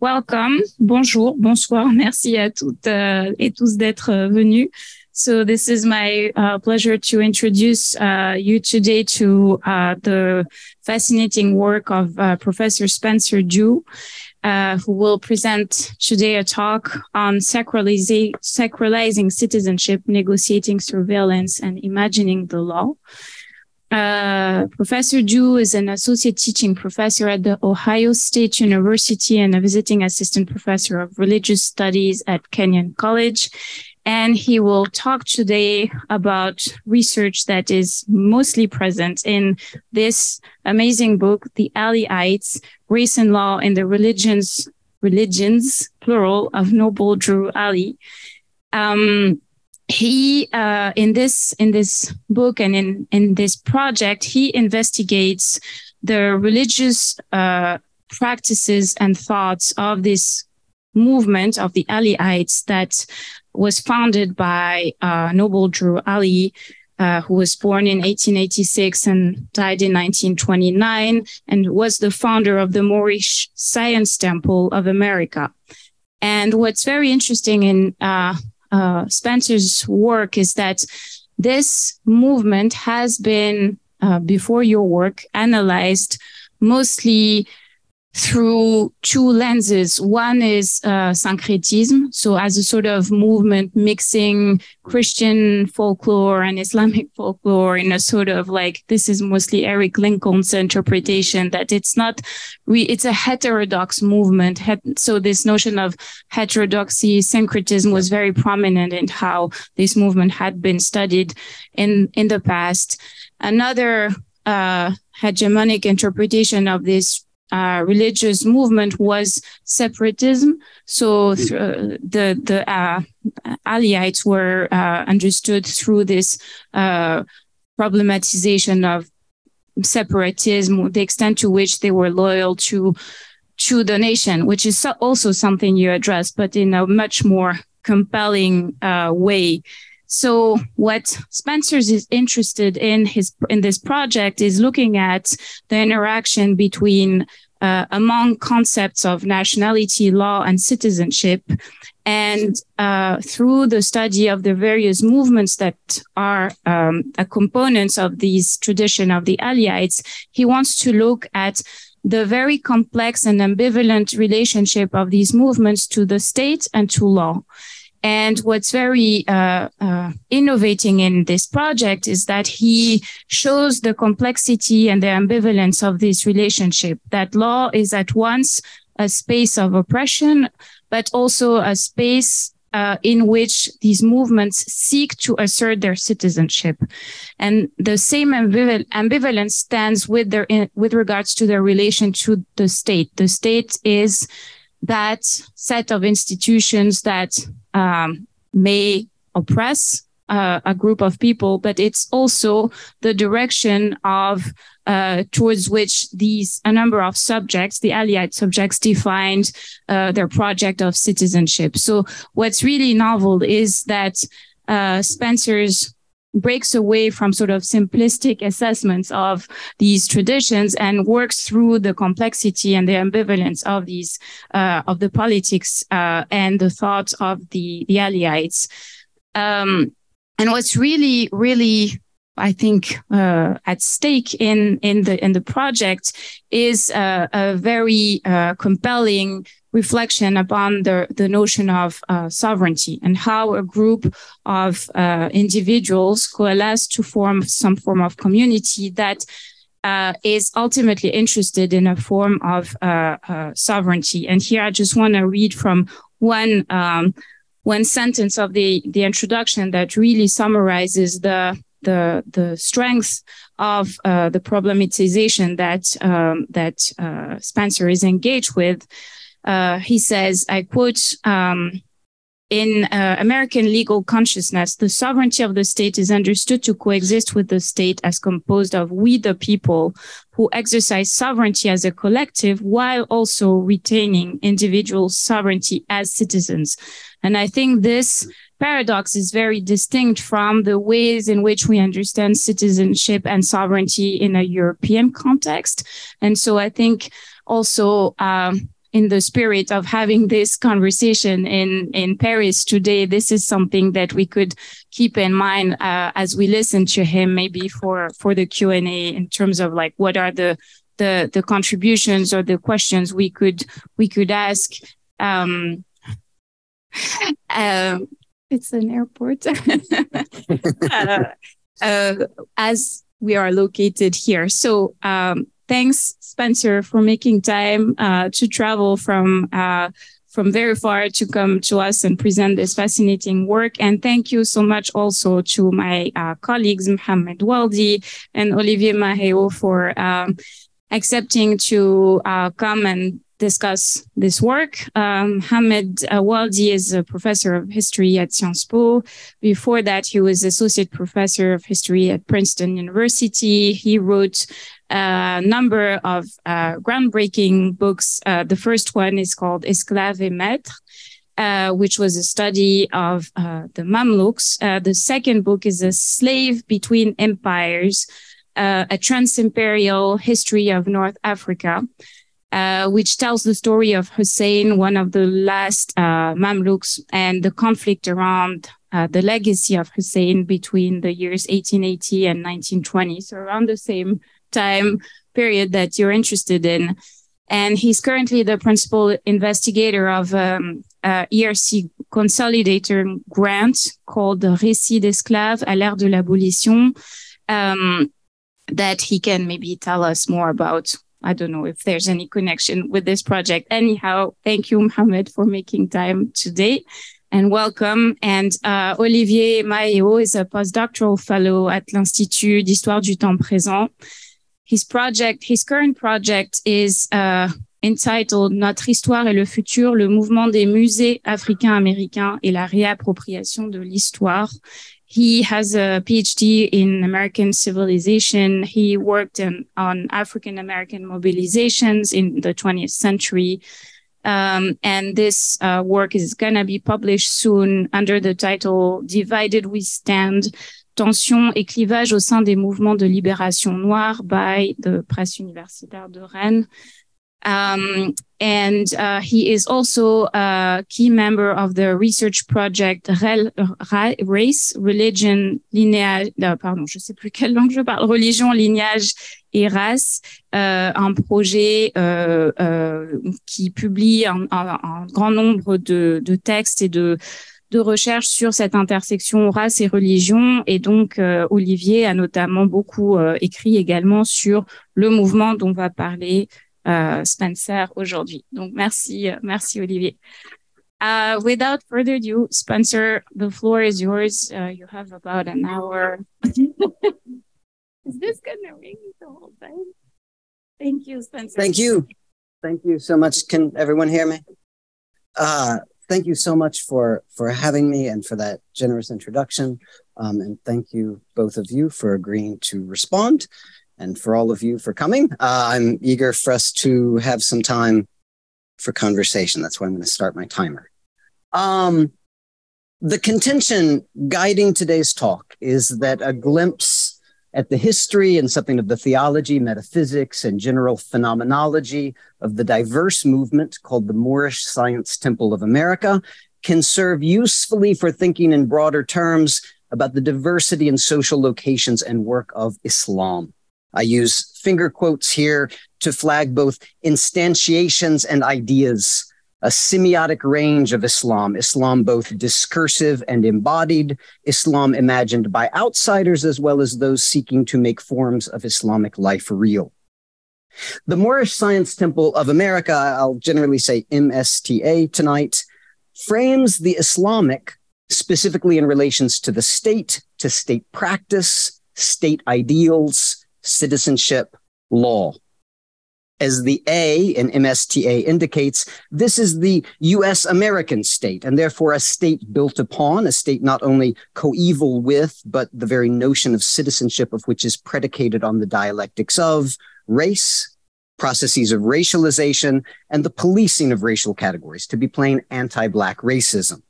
welcome. Bonjour, bonsoir. Merci à toutes uh, et tous d'être uh, venus. So this is my uh, pleasure to introduce uh, you today to uh, the fascinating work of uh, Professor Spencer Dew, who will present today a talk on sacralizing citizenship, negotiating surveillance, and imagining the law. Uh, professor Dew is an associate teaching professor at the Ohio State University and a visiting assistant professor of religious studies at Kenyon College. And he will talk today about research that is mostly present in this amazing book, The Aliites, Race and Law in the Religions, Religions, plural, of Noble Drew Ali. Um, he uh, in this in this book and in in this project he investigates the religious uh, practices and thoughts of this movement of the Aliites that was founded by uh, Noble Drew Ali. uh, who was born in 1886 and died in 1929, and was the founder of the Moorish Science Temple of America. And what's very interesting in uh, Spencer's work is that this movement has been, uh, before your work, analyzed mostly through two lenses. One is uh, syncretism, so as a sort of movement mixing Christian folklore and Islamic folklore in a sort of like this is mostly Eric Lincoln's interpretation that it's not re- it's a heterodox movement. So this notion of heterodoxy, syncretism was very prominent in how this movement had been studied in in the past. Another uh, hegemonic interpretation of this uh, religious movement was separatism. So th- uh, the the uh, were uh, understood through this uh, problematization of separatism, the extent to which they were loyal to to the nation, which is so- also something you address, but in a much more compelling uh, way. So what Spencer's is interested in his in this project is looking at the interaction between uh, among concepts of nationality, law, and citizenship. And uh, through the study of the various movements that are um, components of these tradition of the Aliites, he wants to look at the very complex and ambivalent relationship of these movements to the state and to law. And what's very uh, uh, innovating in this project is that he shows the complexity and the ambivalence of this relationship, that law is at once a space of oppression, but also a space uh, in which these movements seek to assert their citizenship. And the same ambival- ambivalence stands with their, in, with regards to their relation to the state. The state is that set of institutions that um, may oppress uh, a group of people, but it's also the direction of uh, towards which these a number of subjects, the Allied subjects, defined uh, their project of citizenship. So what's really novel is that uh, Spencer's breaks away from sort of simplistic assessments of these traditions and works through the complexity and the ambivalence of these uh, of the politics uh, and the thoughts of the the Aliites. Um, and what's really really I think uh, at stake in in the in the project is uh, a very uh, compelling reflection upon the, the notion of uh, sovereignty and how a group of uh, individuals coalesce to form some form of community that uh, is ultimately interested in a form of sovereignty. And here I just want to read from one um, one sentence of the the introduction that really summarizes the the the strength of uh, the problematization that um, that Spencer is engaged with uh, he says, I quote, um, in uh, American legal consciousness, the sovereignty of the state is understood to coexist with the state as composed of we the people who exercise sovereignty as a collective while also retaining individual sovereignty as citizens. And I think this paradox is very distinct from the ways in which we understand citizenship and sovereignty in a European context. And so I think also, um, in the spirit of having this conversation in in Paris today, this is something that we could keep in mind uh, as we listen to him, maybe for for the Q and A in terms of like what are the the the contributions or the questions we could we could ask. Um, uh, it's an airport. uh, uh, as we are located here. So um, thanks, Spencer, for making time uh, to travel from uh, from very far to come to us and present this fascinating work. And thank you so much also to my uh, colleagues, Mohamed Oualdi and Olivier Maheo for um, accepting to uh, come and discuss this work. Um, Hamid uh, Oualdi is a professor of history at Sciences Po. Before that, he was associate professor of history at Princeton University. He wrote a number of uh, groundbreaking books. Uh, the first one is called Esclave et Maître. Uh, which was a study of uh, the Mamluks. Uh, the second book is A Slave Between Empires, uh, a trans-imperial history of North Africa. Uh, which tells the story of Hussein, one of the last uh, Mamluks, and the conflict around uh, the legacy of Hussein between the years 1880 and 1920. So around the same time period that you're interested in. And he's currently the principal investigator of um, uh, ERC Consolidator grant called Récit d'esclaves à l'ère de l'abolition. Um, that he can maybe tell us more about I don't know if there's any connection with this project. Anyhow, thank you, Mohamed, for making time today and welcome. And uh, Olivier Maheo is a postdoctoral fellow at l'Institut d'Histoire du Temps Présent. His project, his current project is uh, entitled Notre histoire et le futur, le mouvement des musées africains-américains et la réappropriation de l'histoire. He has a PhD in American civilization. He worked in, on African American mobilizations in the 20th century. Um, and this uh, work is going to be published soon under the title Divided We Stand Et clivage au sein des mouvements de libération noire by the Presse universitaire de Rennes. Um, and uh, he is also a key member of the research project REL, Race, Religion, Lineage, euh, pardon, je sais plus quelle langue je parle, Religion, Lignage et Race, euh, un projet euh, qui publie un, grand nombre de, textes et de, de recherches sur cette intersection race et religion. Et donc, euh, Olivier a notamment beaucoup euh, écrit également sur le mouvement dont va parler uh, Spencer aujourd'hui. Donc merci, euh, merci Olivier. Uh, without further ado, Spencer, the floor is yours. Uh, you have about an hour. is this gonna ring the whole time? Thank you, Spencer. Thank you. Thank you so much. Can everyone hear me? Uh, thank you so much for for having me and for that generous introduction. Um, and thank you both of you for agreeing to respond and for all of you for coming. Uh, I'm eager for us to have some time for conversation. That's why I'm going to start my timer. Um, the contention guiding today's talk is that a glimpse at the history and something of the theology, metaphysics, and general phenomenology of the diverse movement called the Moorish Science Temple of America can serve usefully for thinking in broader terms about the diversity and social locations and work of Islam. I use finger quotes here to flag both instantiations and ideas, a semiotic range of Islam, Islam both discursive and embodied, Islam imagined by outsiders as well as those seeking to make forms of Islamic life real. The Moorish Science Temple of America, I'll generally say MSTA tonight, frames the Islamic specifically in relations to the state, to state practice, state ideals, citizenship law. As the A in MSTA indicates, this is the US American state, and therefore a state built upon, a state not only coeval with, but the very notion of citizenship of which is predicated on the dialectics of race, processes of racialization, and the policing of racial categories, to be plain anti Black racism.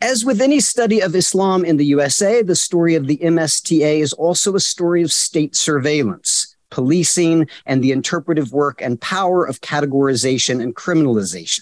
As with any study of Islam in the USA, the story of the MSTA is also a story of state surveillance, policing, and the interpretive work and power of categorization and criminalization.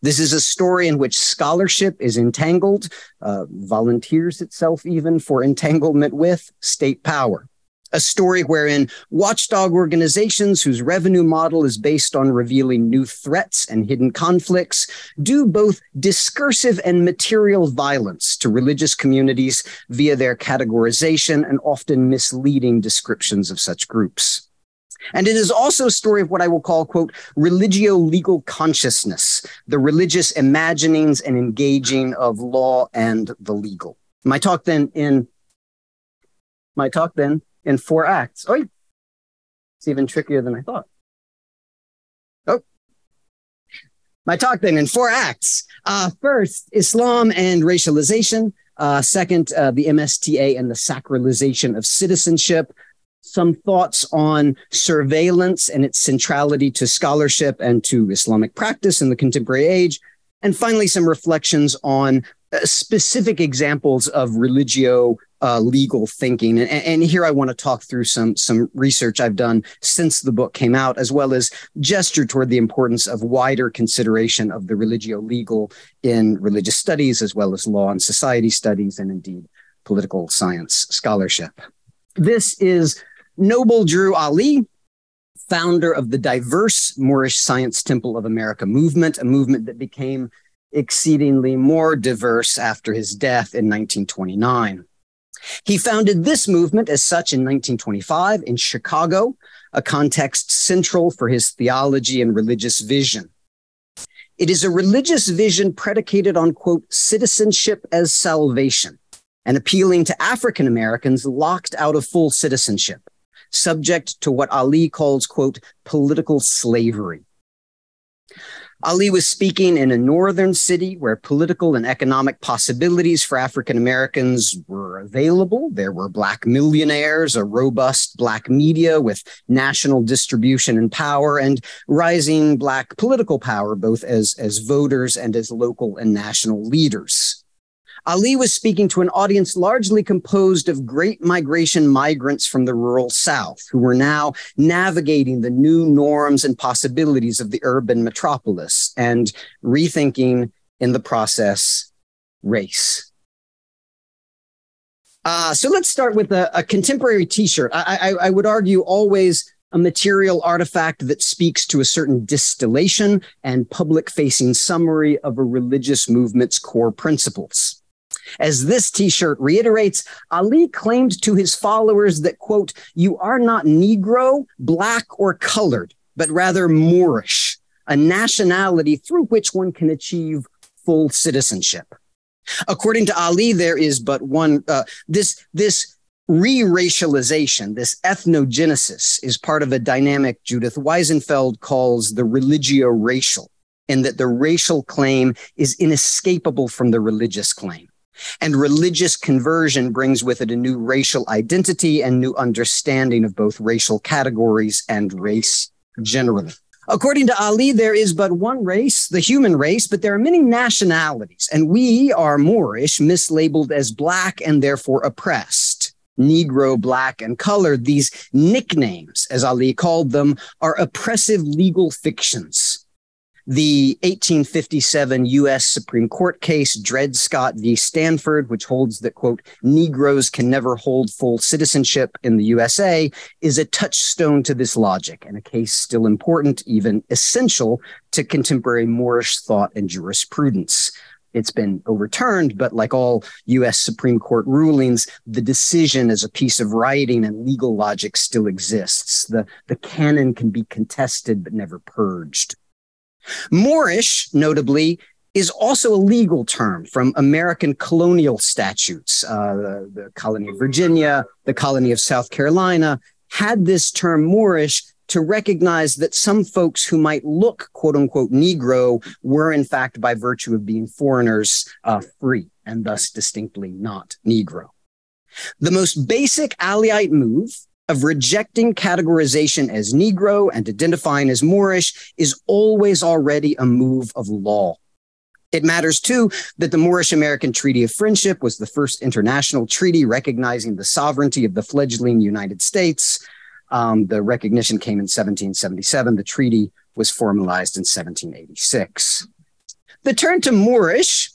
This is a story in which scholarship is entangled, uh, volunteers itself even for entanglement with state power a story wherein watchdog organizations whose revenue model is based on revealing new threats and hidden conflicts do both discursive and material violence to religious communities via their categorization and often misleading descriptions of such groups. And it is also a story of what I will call, quote, religio legal consciousness, the religious imaginings and engaging of law and the legal. My talk then in my talk then in four acts. Oh, it's even trickier than I thought. Oh, my talk then in four acts. Uh, first, Islam and racialization. Uh, second, uh, the MSTA and the sacralization of citizenship. Some thoughts on surveillance and its centrality to scholarship and to Islamic practice in the contemporary age. And finally, some reflections on uh, specific examples of religio uh, legal thinking. And, and, here I want to talk through some some research I've done since the book came out, as well as gesture toward the importance of wider consideration of the religio legal in religious studies, as well as law and society studies, and indeed political science scholarship. This is Noble Drew Ali, founder of the diverse Moorish Science Temple of America movement, a movement that became exceedingly more diverse after his death in 1929. He founded this movement as such in 1925 in Chicago, a context central for his theology and religious vision. It is a religious vision predicated on, quote, citizenship as salvation and appealing to African Americans locked out of full citizenship, subject to what Ali calls, quote, political slavery. Ali was speaking in a northern city where political and economic possibilities for African Americans were available. There were black millionaires, a robust black media with national distribution and power, and rising black political power, both as, as voters and as local and national leaders. Ali was speaking to an audience largely composed of great migration migrants from the rural South who were now navigating the new norms and possibilities of the urban metropolis and rethinking in the process race. Uh, so let's start with a, a contemporary t-shirt. I, I, I would argue always a material artifact that speaks to a certain distillation and public facing summary of a religious movement's core principles. As this t-shirt reiterates, Ali claimed to his followers that, quote, you are not Negro, black, or colored, but rather Moorish, a nationality through which one can achieve full citizenship. According to Ali, there is but one, uh, this, this re-racialization, this ethnogenesis is part of a dynamic Judith Weisenfeld calls the religio-racial, in that the racial claim is inescapable from the religious claim. And religious conversion brings with it a new racial identity and new understanding of both racial categories and race generally. According to Ali, there is but one race, the human race, but there are many nationalities, and we are Moorish, mislabeled as black and therefore oppressed. Negro, black, and colored, these nicknames, as Ali called them, are oppressive legal fictions the 1857 U.S. Supreme Court case, Dred Scott v. Sandford, which holds that, quote, Negroes can never hold full citizenship in the USA, is a touchstone to this logic and a case still important, even essential to contemporary Moorish thought and jurisprudence. It's been overturned, but like all U.S. Supreme Court rulings, the decision as a piece of writing and legal logic still exists. The, the canon can be contested, but never purged. Moorish, notably, is also a legal term from American colonial statutes. Uh, the, the, colony of Virginia, the colony of South Carolina had this term Moorish to recognize that some folks who might look quote unquote Negro were in fact by virtue of being foreigners uh, free and thus distinctly not Negro. The most basic Aliite move of rejecting categorization as Negro and identifying as Moorish is always already a move of law. It matters too that the Moorish American Treaty of Friendship was the first international treaty recognizing the sovereignty of the fledgling United States. Um, the recognition came in 1777. The treaty was formalized in 1786. The turn to Moorish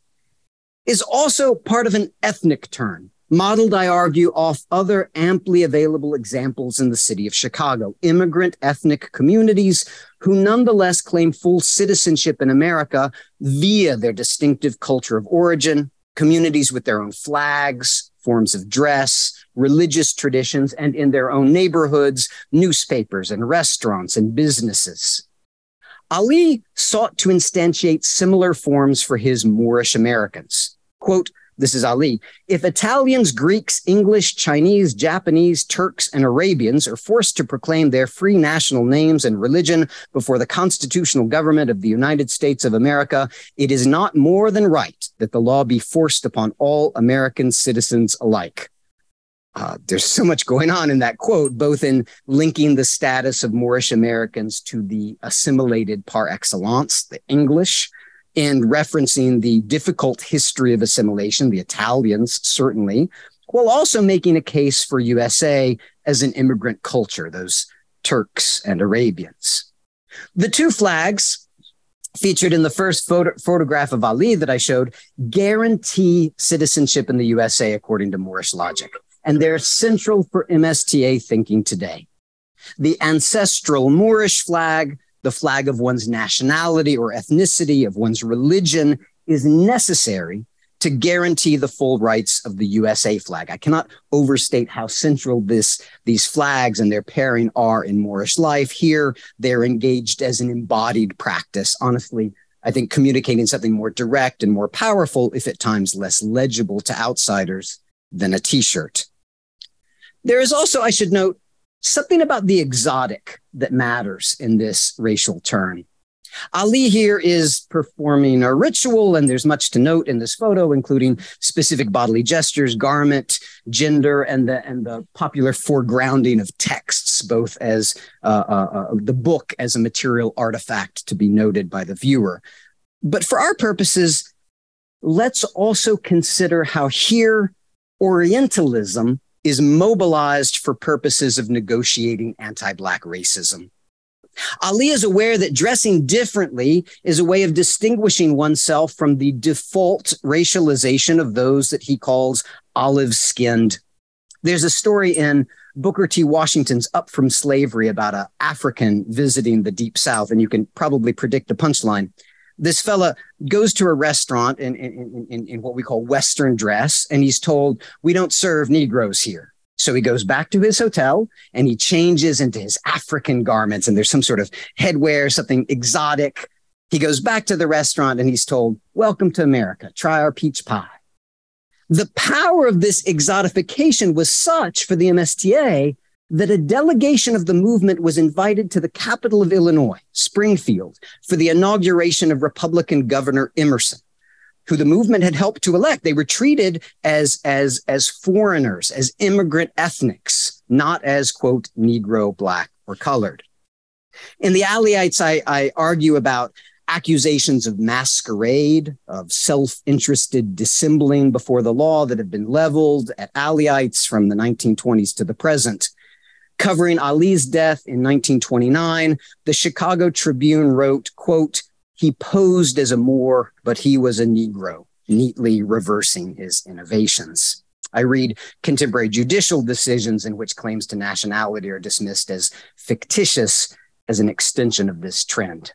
is also part of an ethnic turn, modeled, I argue, off other amply available examples in the city of Chicago, immigrant ethnic communities who nonetheless claim full citizenship in America via their distinctive culture of origin, communities with their own flags, forms of dress, religious traditions, and in their own neighborhoods, newspapers and restaurants and businesses. Ali sought to instantiate similar forms for his Moorish Americans. Quote, this is Ali. If Italians, Greeks, English, Chinese, Japanese, Turks, and Arabians are forced to proclaim their free national names and religion before the constitutional government of the United States of America, it is not more than right that the law be forced upon all American citizens alike. Uh, there's so much going on in that quote, both in linking the status of Moorish Americans to the assimilated par excellence, the English, and referencing the difficult history of assimilation, the Italians certainly, while also making a case for USA as an immigrant culture, those Turks and Arabians. The two flags featured in the first photo- photograph of Ali that I showed guarantee citizenship in the USA according to Moorish logic. And they're central for MSTA thinking today. The ancestral Moorish flag the flag of one's nationality or ethnicity, of one's religion, is necessary to guarantee the full rights of the USA flag. I cannot overstate how central this, these flags and their pairing are in Moorish life. Here, they're engaged as an embodied practice. Honestly, I think communicating something more direct and more powerful, if at times less legible to outsiders than a t-shirt. There is also, I should note, something about the exotic that matters in this racial turn. Ali here is performing a ritual, and there's much to note in this photo, including specific bodily gestures, garment, gender, and the and the popular foregrounding of texts, both as uh, uh, uh, the book as a material artifact to be noted by the viewer. But for our purposes, let's also consider how here Orientalism is mobilized for purposes of negotiating anti Black racism. Ali is aware that dressing differently is a way of distinguishing oneself from the default racialization of those that he calls olive skinned. There's a story in Booker T. Washington's Up from Slavery about an African visiting the Deep South, and you can probably predict the punchline this fella goes to a restaurant in, in, in, in, what we call Western dress, and he's told, We don't serve Negroes here. So he goes back to his hotel and he changes into his African garments, and there's some sort of headwear, something exotic. He goes back to the restaurant and he's told, Welcome to America. Try our peach pie. The power of this exotification was such for the MSTA that a delegation of the movement was invited to the capital of Illinois, Springfield, for the inauguration of Republican Governor Emmerson, who the movement had helped to elect. They were treated as, as, as foreigners, as immigrant ethnics, not as, quote, Negro, black, or colored. In the Aliites, I, I argue about accusations of masquerade, of self interested dissembling before the law that have been leveled at Aliites from the 1920s to the present. Covering Ali's death in 1929, the Chicago Tribune wrote, quote, he posed as a Moor, but he was a Negro, neatly reversing his innovations. I read contemporary judicial decisions in which claims to nationality are dismissed as fictitious as an extension of this trend.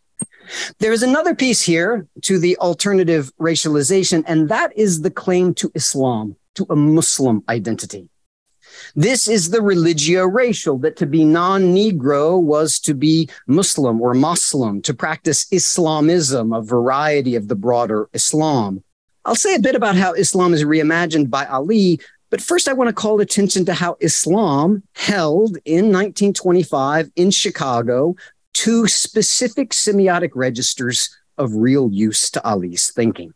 There is another piece here to the alternative racialization, and that is the claim to Islam, to a Muslim identity. This is the religio racial, that to be non Negro was to be Muslim or Muslim, to practice Islamism, a variety of the broader Islam. I'll say a bit about how Islam is reimagined by Ali, but first I want to call attention to how Islam held in 1925 in Chicago two specific semiotic registers of real use to Ali's thinking.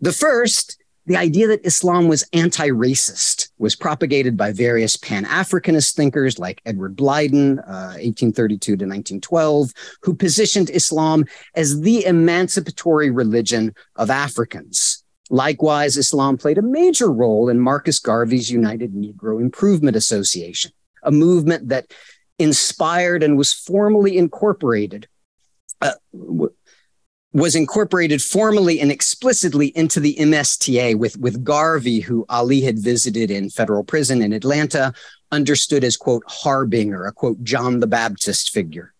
The first the idea that Islam was anti racist was propagated by various Pan Africanist thinkers like Edward Blyden, uh, 1832 to 1912, who positioned Islam as the emancipatory religion of Africans. Likewise, Islam played a major role in Marcus Garvey's United Negro Improvement Association, a movement that inspired and was formally incorporated uh, was incorporated formally and explicitly into the MSTA with, with Garvey, who Ali had visited in federal prison in Atlanta, understood as, quote, harbinger, a quote, John the Baptist figure.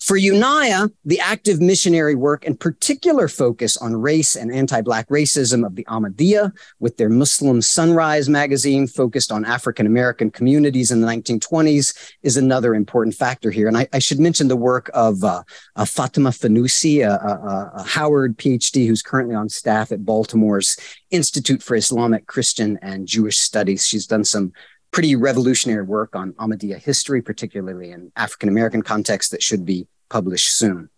For Unaya, the active missionary work and particular focus on race and anti-Black racism of the Ahmadiyya with their Muslim Sunrise magazine focused on African-American communities in the 1920s is another important factor here. And I, I should mention the work of uh, uh, Fatima Fanusie, a, a, a Howard PhD who's currently on staff at Baltimore's Institute for Islamic, Christian, and Jewish Studies. She's done some pretty revolutionary work on Ahmadiyya history, particularly in African American context, that should be published soon.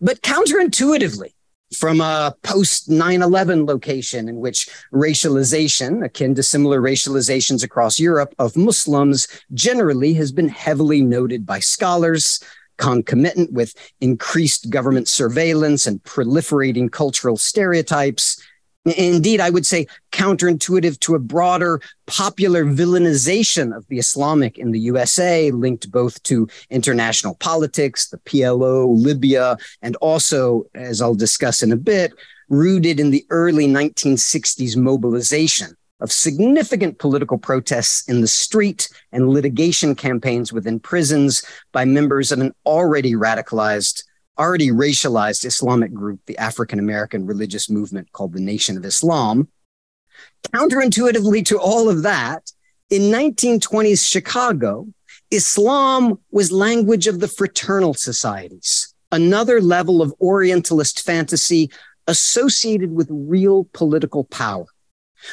But counterintuitively, from a post 9 11 location in which racialization, akin to similar racializations across Europe of Muslims, generally has been heavily noted by scholars, concomitant with increased government surveillance and proliferating cultural stereotypes, Indeed, I would say counterintuitive to a broader popular villainization of the Islamic in the USA, linked both to international politics, the PLO, Libya, and also, as I'll discuss in a bit, rooted in the early 1960s mobilization of significant political protests in the street and litigation campaigns within prisons by members of an already radicalized already racialized Islamic group, the African American religious movement called the Nation of Islam. Counterintuitively to all of that, in 1920s Chicago, Islam was language of the fraternal societies, another level of Orientalist fantasy associated with real political power.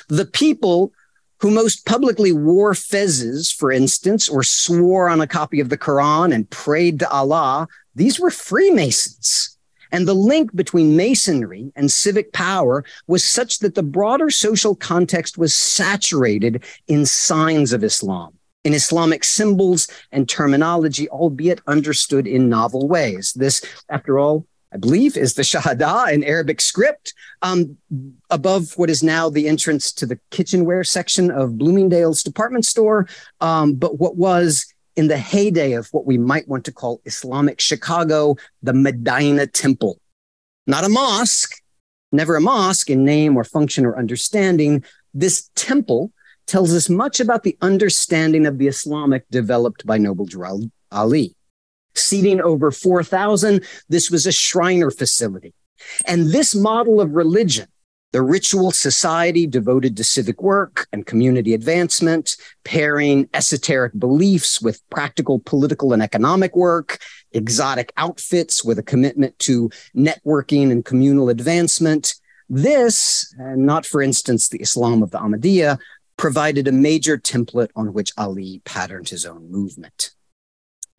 The people who most publicly wore fezzes, for instance, or swore on a copy of the Quran and prayed to Allah, these were Freemasons. And the link between masonry and civic power was such that the broader social context was saturated in signs of Islam, in Islamic symbols and terminology, albeit understood in novel ways. This, after all, I believe, is the Shahada in Arabic script, um, above what is now the entrance to the kitchenware section of Bloomingdale's department store. Um, but what was in the heyday of what we might want to call Islamic Chicago, the Medina Temple. Not a mosque, never a mosque in name or function or understanding. This temple tells us much about the understanding of the Islamic developed by Noble Drew Ali. Seating over 4,000, this was a Shriner facility. And this model of religion the ritual society devoted to civic work and community advancement, pairing esoteric beliefs with practical political and economic work, exotic outfits with a commitment to networking and communal advancement. This, and not for instance the Islam of the Ahmadiyya, provided a major template on which Ali patterned his own movement.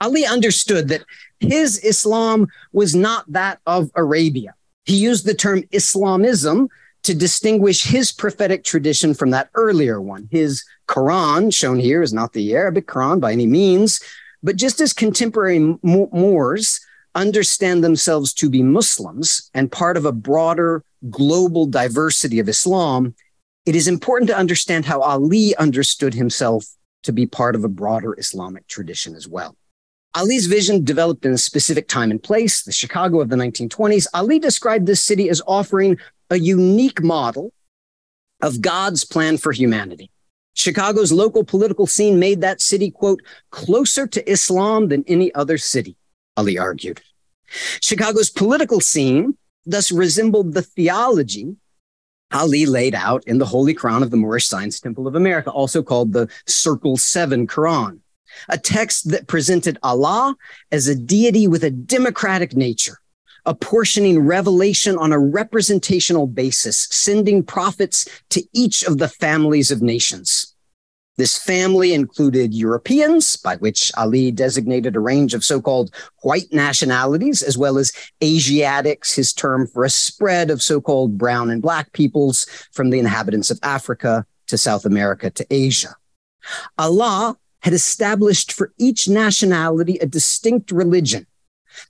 Ali understood that his Islam was not that of Arabia. He used the term Islamism to distinguish his prophetic tradition from that earlier one. His Quran, shown here, is not the Arabic Quran by any means, but just as contemporary Moors understand themselves to be Muslims and part of a broader global diversity of Islam, it is important to understand how Ali understood himself to be part of a broader Islamic tradition as well. Ali's vision developed in a specific time and place, the Chicago of the 1920s. Ali described this city as offering a unique model of God's plan for humanity. Chicago's local political scene made that city, quote, closer to Islam than any other city, Ali argued. Chicago's political scene thus resembled the theology Ali laid out in the Holy Quran of the Moorish Science Temple of America, also called the Circle 7 Quran, a text that presented Allah as a deity with a democratic nature apportioning revelation on a representational basis, sending prophets to each of the families of nations. This family included Europeans, by which Ali designated a range of so-called white nationalities, as well as Asiatics, his term for a spread of so-called brown and black peoples from the inhabitants of Africa to South America to Asia. Allah had established for each nationality a distinct religion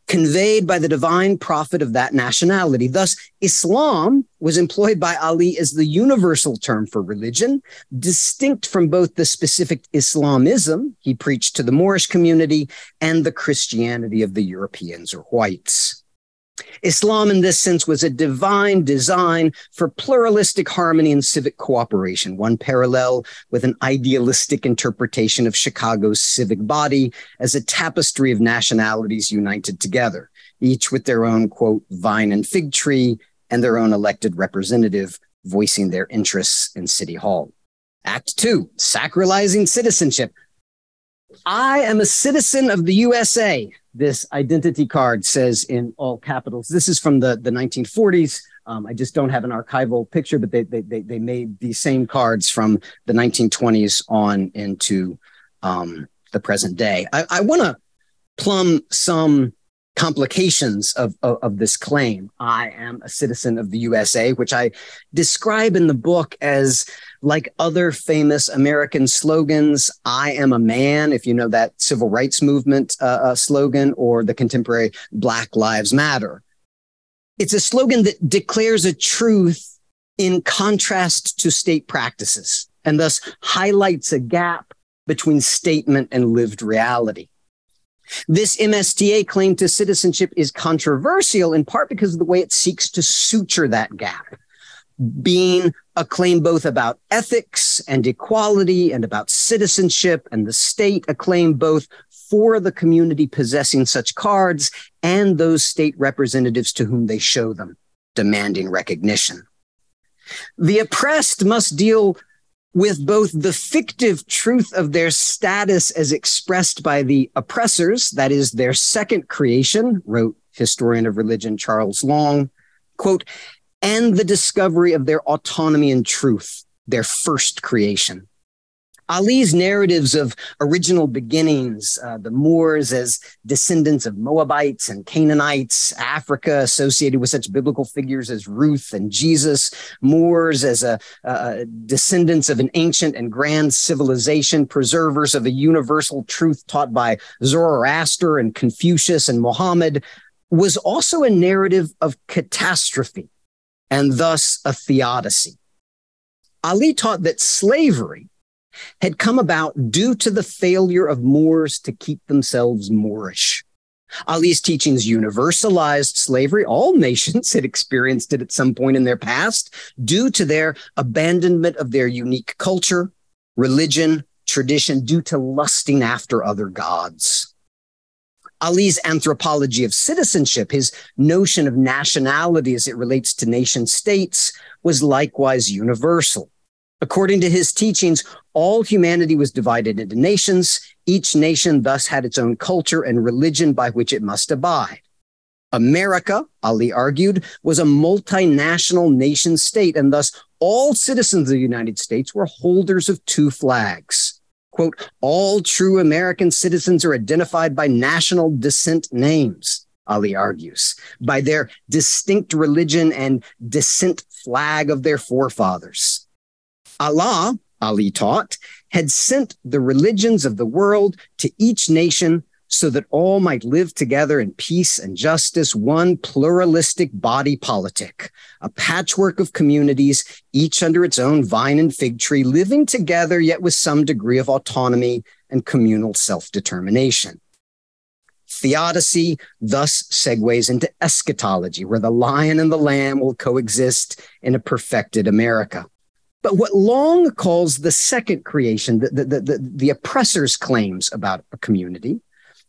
conveyed by the divine prophet of that nationality. Thus, Islam was employed by Ali as the universal term for religion, distinct from both the specific Islamism he preached to the Moorish community and the Christianity of the Europeans or whites. Islam, in this sense, was a divine design for pluralistic harmony and civic cooperation, one parallel with an idealistic interpretation of Chicago's civic body as a tapestry of nationalities united together, each with their own, quote, vine and fig tree and their own elected representative voicing their interests in City Hall. Act two, sacralizing citizenship. I am a citizen of the USA, this identity card says in all capitals. This is from the, the 1940s. Um, I just don't have an archival picture, but they, they, they, they made these same cards from the 1920s on into um, the present day. I, I want to plumb some complications of, of, of, this claim. I am a citizen of the USA, which I describe in the book as like other famous American slogans. I am a man, if you know that civil rights movement uh, uh, slogan or the contemporary Black Lives Matter. It's a slogan that declares a truth in contrast to state practices and thus highlights a gap between statement and lived reality. This MSTA claim to citizenship is controversial in part because of the way it seeks to suture that gap, being a claim both about ethics and equality and about citizenship and the state, a claim both for the community possessing such cards and those state representatives to whom they show them, demanding recognition. The oppressed must deal with both the fictive truth of their status as expressed by the oppressors, that is their second creation, wrote historian of religion Charles Long, quote, and the discovery of their autonomy and truth, their first creation. Ali's narratives of original beginnings, uh, the Moors as descendants of Moabites and Canaanites, Africa associated with such biblical figures as Ruth and Jesus, Moors as a, uh, descendants of an ancient and grand civilization, preservers of a universal truth taught by Zoroaster and Confucius and Muhammad, was also a narrative of catastrophe and thus a theodicy. Ali taught that slavery had come about due to the failure of Moors to keep themselves Moorish. Ali's teachings universalized slavery. All nations had experienced it at some point in their past due to their abandonment of their unique culture, religion, tradition, due to lusting after other gods. Ali's anthropology of citizenship, his notion of nationality as it relates to nation states, was likewise universal. According to his teachings, all humanity was divided into nations. Each nation thus had its own culture and religion by which it must abide. America, Ali argued, was a multinational nation state, and thus all citizens of the United States were holders of two flags. Quote, all true American citizens are identified by national descent names, Ali argues, by their distinct religion and descent flag of their forefathers. Allah, Ali taught, had sent the religions of the world to each nation so that all might live together in peace and justice, one pluralistic body politic, a patchwork of communities, each under its own vine and fig tree, living together yet with some degree of autonomy and communal self determination. Theodicy thus segues into eschatology, where the lion and the lamb will coexist in a perfected America. But what Long calls the second creation, the, the, the, the, oppressor's claims about a community,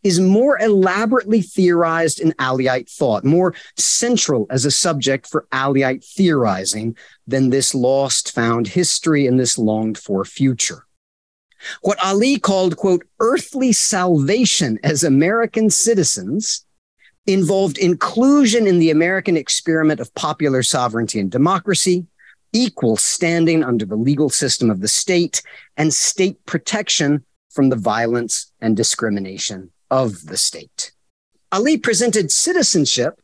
is more elaborately theorized in Aliite thought, more central as a subject for Aliite theorizing than this lost found history and this longed for future. What Ali called, quote, earthly salvation as American citizens involved inclusion in the American experiment of popular sovereignty and democracy, equal standing under the legal system of the state and state protection from the violence and discrimination of the state. Ali presented citizenship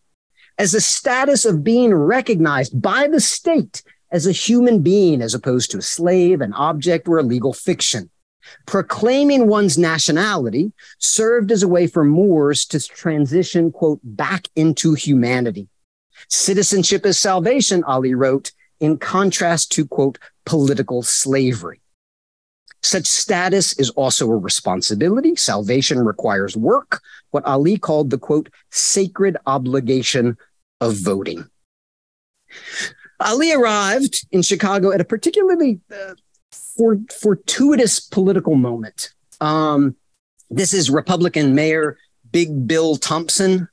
as a status of being recognized by the state as a human being as opposed to a slave, an object, or a legal fiction. Proclaiming one's nationality served as a way for Moors to transition, quote, back into humanity. Citizenship is salvation, Ali wrote, in contrast to, quote, political slavery. Such status is also a responsibility. Salvation requires work, what Ali called the, quote, sacred obligation of voting. Ali arrived in Chicago at a particularly uh, for, fortuitous political moment. Um, this is Republican Mayor Big Bill Thompson,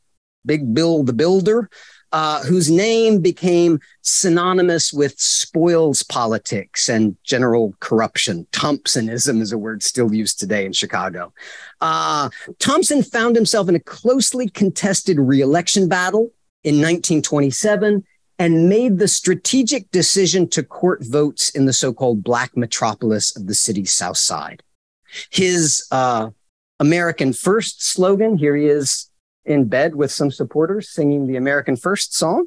Big Bill the Builder, uh, whose name became synonymous with spoils politics and general corruption. Thompsonism is a word still used today in Chicago. Uh, Thompson found himself in a closely contested reelection battle in 1927 and made the strategic decision to court votes in the so-called black metropolis of the city's south side. His uh, American First slogan, here he is in bed with some supporters singing the American First song.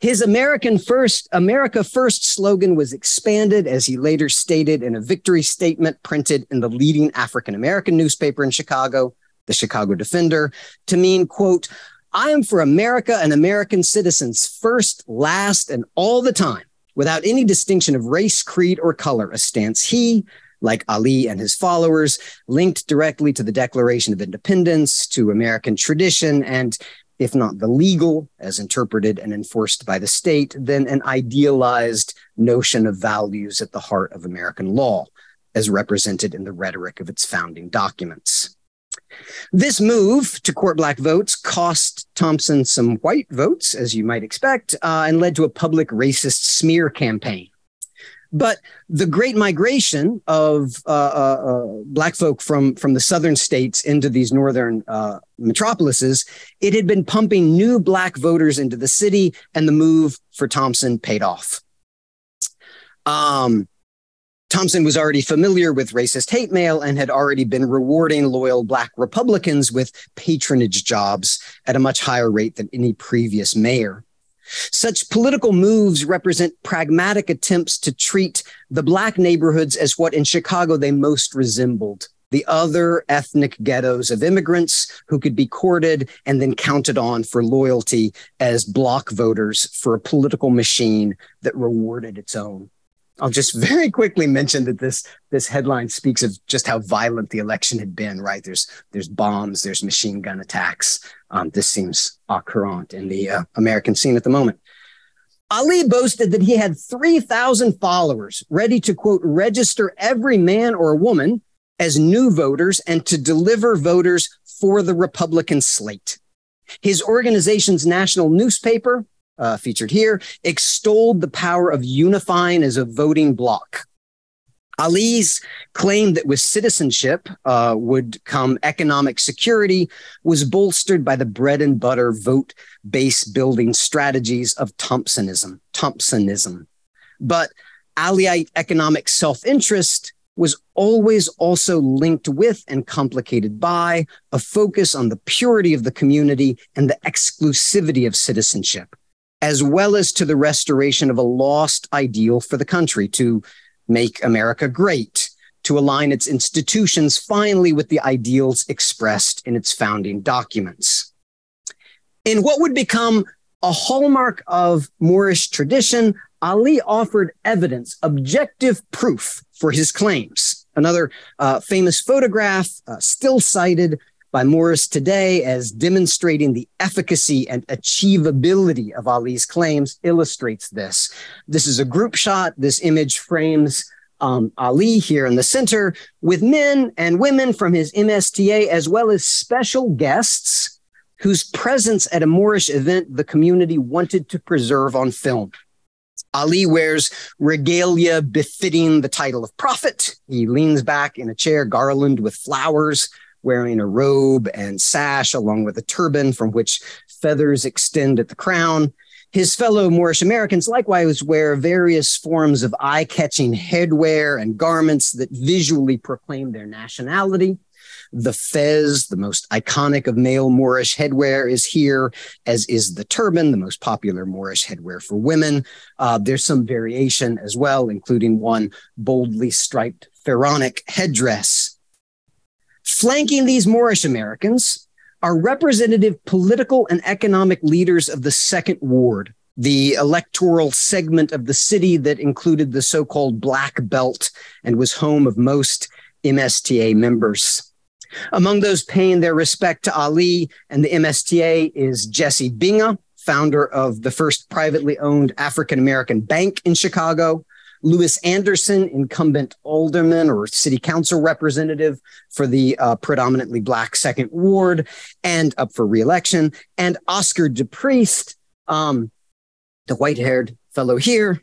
His American First, America First slogan was expanded, as he later stated in a victory statement printed in the leading African American newspaper in Chicago, the Chicago Defender, to mean, quote, I am for America and American citizens first, last, and all the time, without any distinction of race, creed, or color, a stance he, like Ali and his followers, linked directly to the Declaration of Independence, to American tradition, and if not the legal, as interpreted and enforced by the state, then an idealized notion of values at the heart of American law, as represented in the rhetoric of its founding documents. This move to court black votes cost Thompson some white votes, as you might expect, uh, and led to a public racist smear campaign. But the great migration of uh, uh, uh black folk from, from the southern states into these northern uh, metropolises, it had been pumping new black voters into the city, and the move for Thompson paid off. Um, Thompson was already familiar with racist hate mail and had already been rewarding loyal Black Republicans with patronage jobs at a much higher rate than any previous mayor. Such political moves represent pragmatic attempts to treat the Black neighborhoods as what in Chicago they most resembled the other ethnic ghettos of immigrants who could be courted and then counted on for loyalty as block voters for a political machine that rewarded its own. I'll just very quickly mention that this this headline speaks of just how violent the election had been. Right there's there's bombs, there's machine gun attacks. Um, this seems courant in the uh, American scene at the moment. Ali boasted that he had 3,000 followers ready to quote register every man or woman as new voters and to deliver voters for the Republican slate. His organization's national newspaper, uh, featured here, extolled the power of unifying as a voting bloc. Ali's claim that with citizenship uh, would come economic security was bolstered by the bread and butter vote base building strategies of Thompsonism. Thompsonism. But Aliite economic self interest was always also linked with and complicated by a focus on the purity of the community and the exclusivity of citizenship as well as to the restoration of a lost ideal for the country to make America great, to align its institutions finally with the ideals expressed in its founding documents. In what would become a hallmark of Moorish tradition, Ali offered evidence, objective proof for his claims. Another uh, famous photograph, uh, still cited, by Moors today as demonstrating the efficacy and achievability of Ali's claims illustrates this. This is a group shot. This image frames um, Ali here in the center with men and women from his MSTA, as well as special guests whose presence at a Moorish event the community wanted to preserve on film. Ali wears regalia befitting the title of prophet. He leans back in a chair garlanded with flowers wearing a robe and sash along with a turban from which feathers extend at the crown. His fellow Moorish Americans likewise wear various forms of eye catching headwear and garments that visually proclaim their nationality. The fez, the most iconic of male Moorish headwear, is here, as is the turban, the most popular Moorish headwear for women. Uh, there's some variation as well, including one boldly striped pharaonic headdress. Flanking these Moorish Americans are representative political and economic leaders of the Second Ward, the electoral segment of the city that included the so called Black Belt and was home of most MSTA members. Among those paying their respect to Ali and the MSTA is Jesse Binga, founder of the first privately owned African American bank in Chicago, Louis Anderson, incumbent alderman or city council representative for the uh, predominantly black second ward and up for reelection, and Oscar DePriest, um, the white haired fellow here,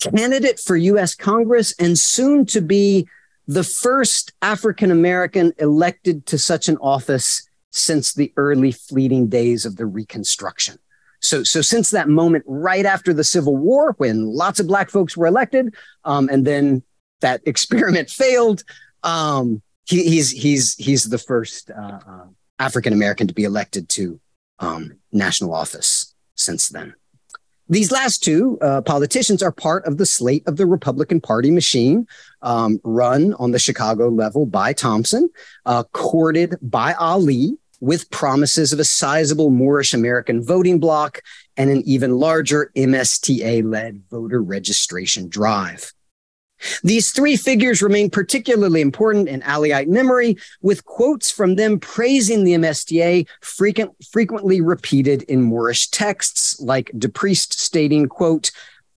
candidate for US Congress and soon to be the first African American elected to such an office since the early fleeting days of the Reconstruction. So, so since that moment, right after the Civil War, when lots of black folks were elected, um, and then that experiment failed, um, he, he's he's he's the first uh, uh, African American to be elected to um, national office since then. These last two uh, politicians are part of the slate of the Republican Party machine, um, run on the Chicago level by Thompson, uh, courted by Ali, with promises of a sizable Moorish American voting bloc and an even larger MSTA led voter registration drive. These three figures remain particularly important in Aliite memory, with quotes from them praising the MSTA frequent, frequently repeated in Moorish texts, like DePriest stating, quote,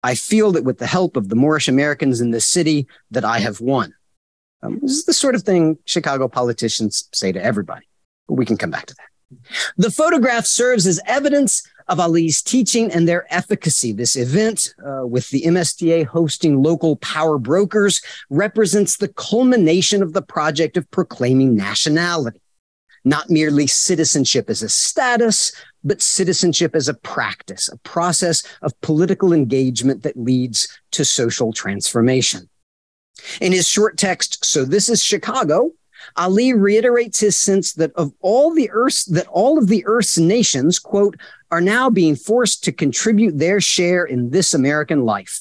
I feel that with the help of the Moorish Americans in this city that I have won. Um, this is the sort of thing Chicago politicians say to everybody, but we can come back to that. The photograph serves as evidence of Ali's teaching and their efficacy. This event, uh, with the MSTA hosting local power brokers, represents the culmination of the project of proclaiming nationality. Not merely citizenship as a status, but citizenship as a practice, a process of political engagement that leads to social transformation. In his short text, So This is Chicago, Ali reiterates his sense that of all the earth's that all of the earth's nations, quote, are now being forced to contribute their share in this American life.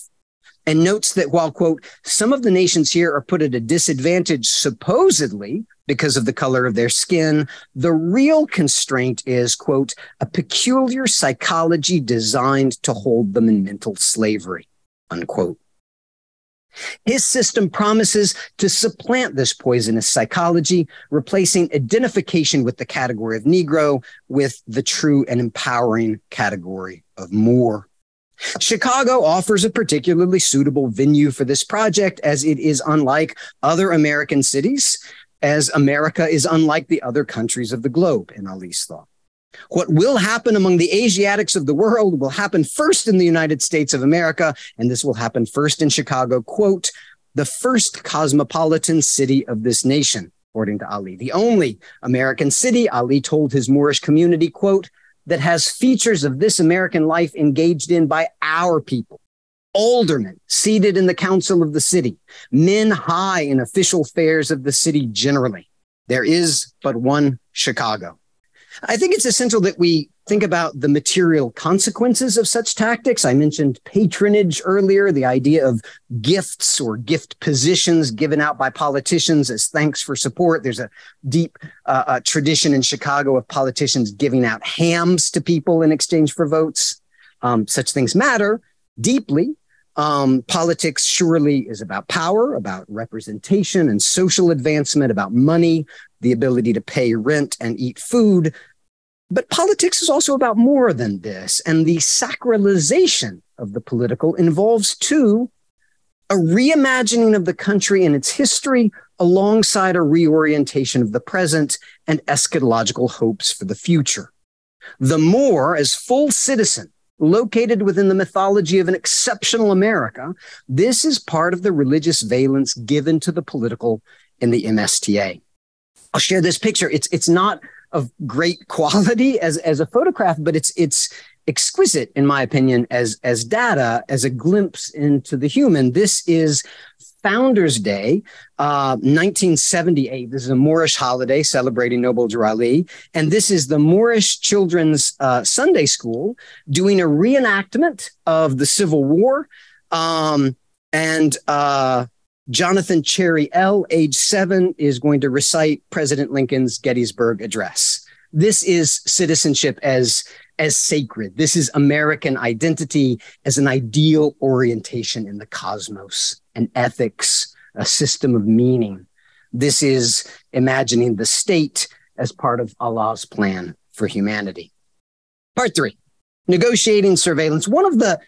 And notes that while, quote, some of the nations here are put at a disadvantage supposedly because of the color of their skin, the real constraint is, quote, a peculiar psychology designed to hold them in mental slavery, unquote. His system promises to supplant this poisonous psychology, replacing identification with the category of Negro with the true and empowering category of Moor. Chicago offers a particularly suitable venue for this project as it is unlike other American cities, as America is unlike the other countries of the globe, in Ali's thought. What will happen among the Asiatics of the world will happen first in the United States of America, and this will happen first in Chicago, quote, the first cosmopolitan city of this nation, according to Ali. The only American city, Ali told his Moorish community, quote, that has features of this American life engaged in by our people. Aldermen seated in the council of the city, men high in official affairs of the city generally. There is but one Chicago. I think it's essential that we think about the material consequences of such tactics. I mentioned patronage earlier, the idea of gifts or gift positions given out by politicians as thanks for support. There's a deep uh, uh, tradition in Chicago of politicians giving out hams to people in exchange for votes. Um, such things matter deeply. Um, politics surely is about power, about representation and social advancement, about money, the ability to pay rent and eat food. But politics is also about more than this. And the sacralization of the political involves, too, a reimagining of the country and its history alongside a reorientation of the present and eschatological hopes for the future. The Moor, as full citizen, located within the mythology of an exceptional America, this is part of the religious valence given to the political in the MSTA. I'll share this picture. It's it's not of great quality as as a photograph, but it's it's exquisite in my opinion as as data as a glimpse into the human. This is Founders Day, uh, 1978. This is a Moorish holiday celebrating Noble Drew Ali. And this is the Moorish Children's uh, Sunday School doing a reenactment of the Civil War. Um, and uh, Jonathan Cherry El., age seven, is going to recite President Lincoln's Gettysburg Address. This is citizenship as as sacred. This is American identity as an ideal orientation in the cosmos, an ethics, a system of meaning. This is imagining the state as part of Allah's plan for humanity. Part three, negotiating surveillance. One of the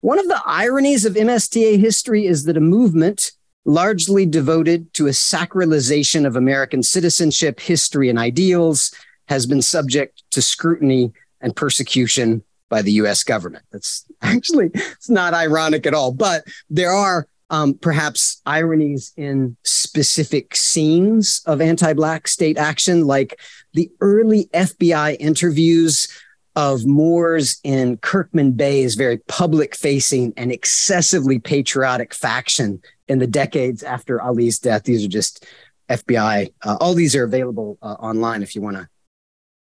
one of the ironies of MSTA history is that a movement largely devoted to a sacralization of American citizenship, history, and ideals has been subject to scrutiny and persecution by the US government. That's actually, it's not ironic at all, but there are um, perhaps ironies in specific scenes of anti Black state action, like the early FBI interviews of Moors in Kirkman Bey's very public facing and excessively patriotic faction in the decades after Ali's death. These are just FBI, uh, all these are available uh, online if you want to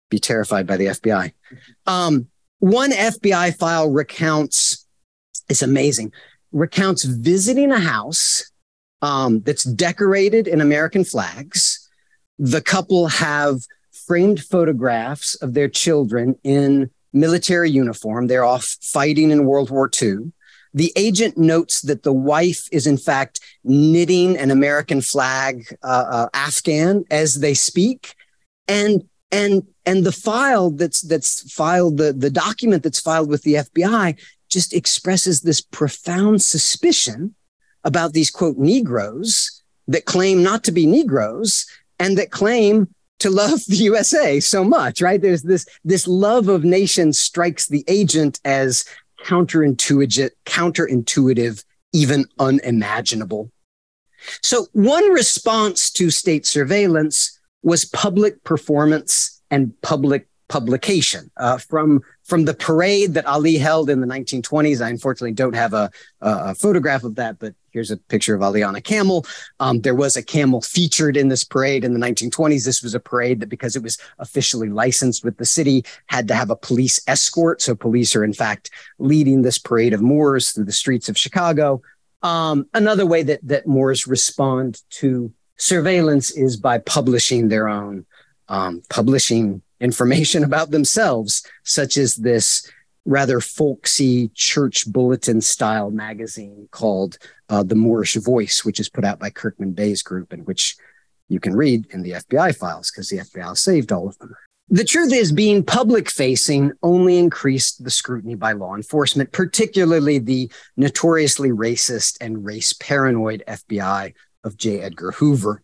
be terrified by the FBI. Um, one FBI file recounts, it's amazing, recounts visiting a house um, that's decorated in American flags. The couple have framed photographs of their children in military uniform. They're off fighting in World War II. The agent notes that the wife is, in fact, knitting an American flag uh, uh, Afghan as they speak. And and and the file that's that's filed the the document that's filed with the FBI just expresses this profound suspicion about these quote negroes that claim not to be negroes and that claim to love the USA so much right? There's this this love of nation strikes the agent as counterintuitive counterintuitive even unimaginable. So one response to state surveillance was public performance and public publication uh, from from the parade that Ali held in the 1920s. I unfortunately don't have a, a photograph of that, but here's a picture of Ali on a camel. Um, there was a camel featured in this parade in the 1920s. This was a parade that, because it was officially licensed with the city, had to have a police escort. So police are in fact leading this parade of Moors through the streets of Chicago. Um, another way that that Moors respond to surveillance is by publishing their own, um, publishing information about themselves, such as this rather folksy church bulletin style magazine called uh, The Moorish Voice, which is put out by Kirkman Bey's group, and which you can read in the FBI files because the FBI saved all of them. The truth is, being public facing only increased the scrutiny by law enforcement, particularly the notoriously racist and race paranoid FBI of J. Edgar Hoover.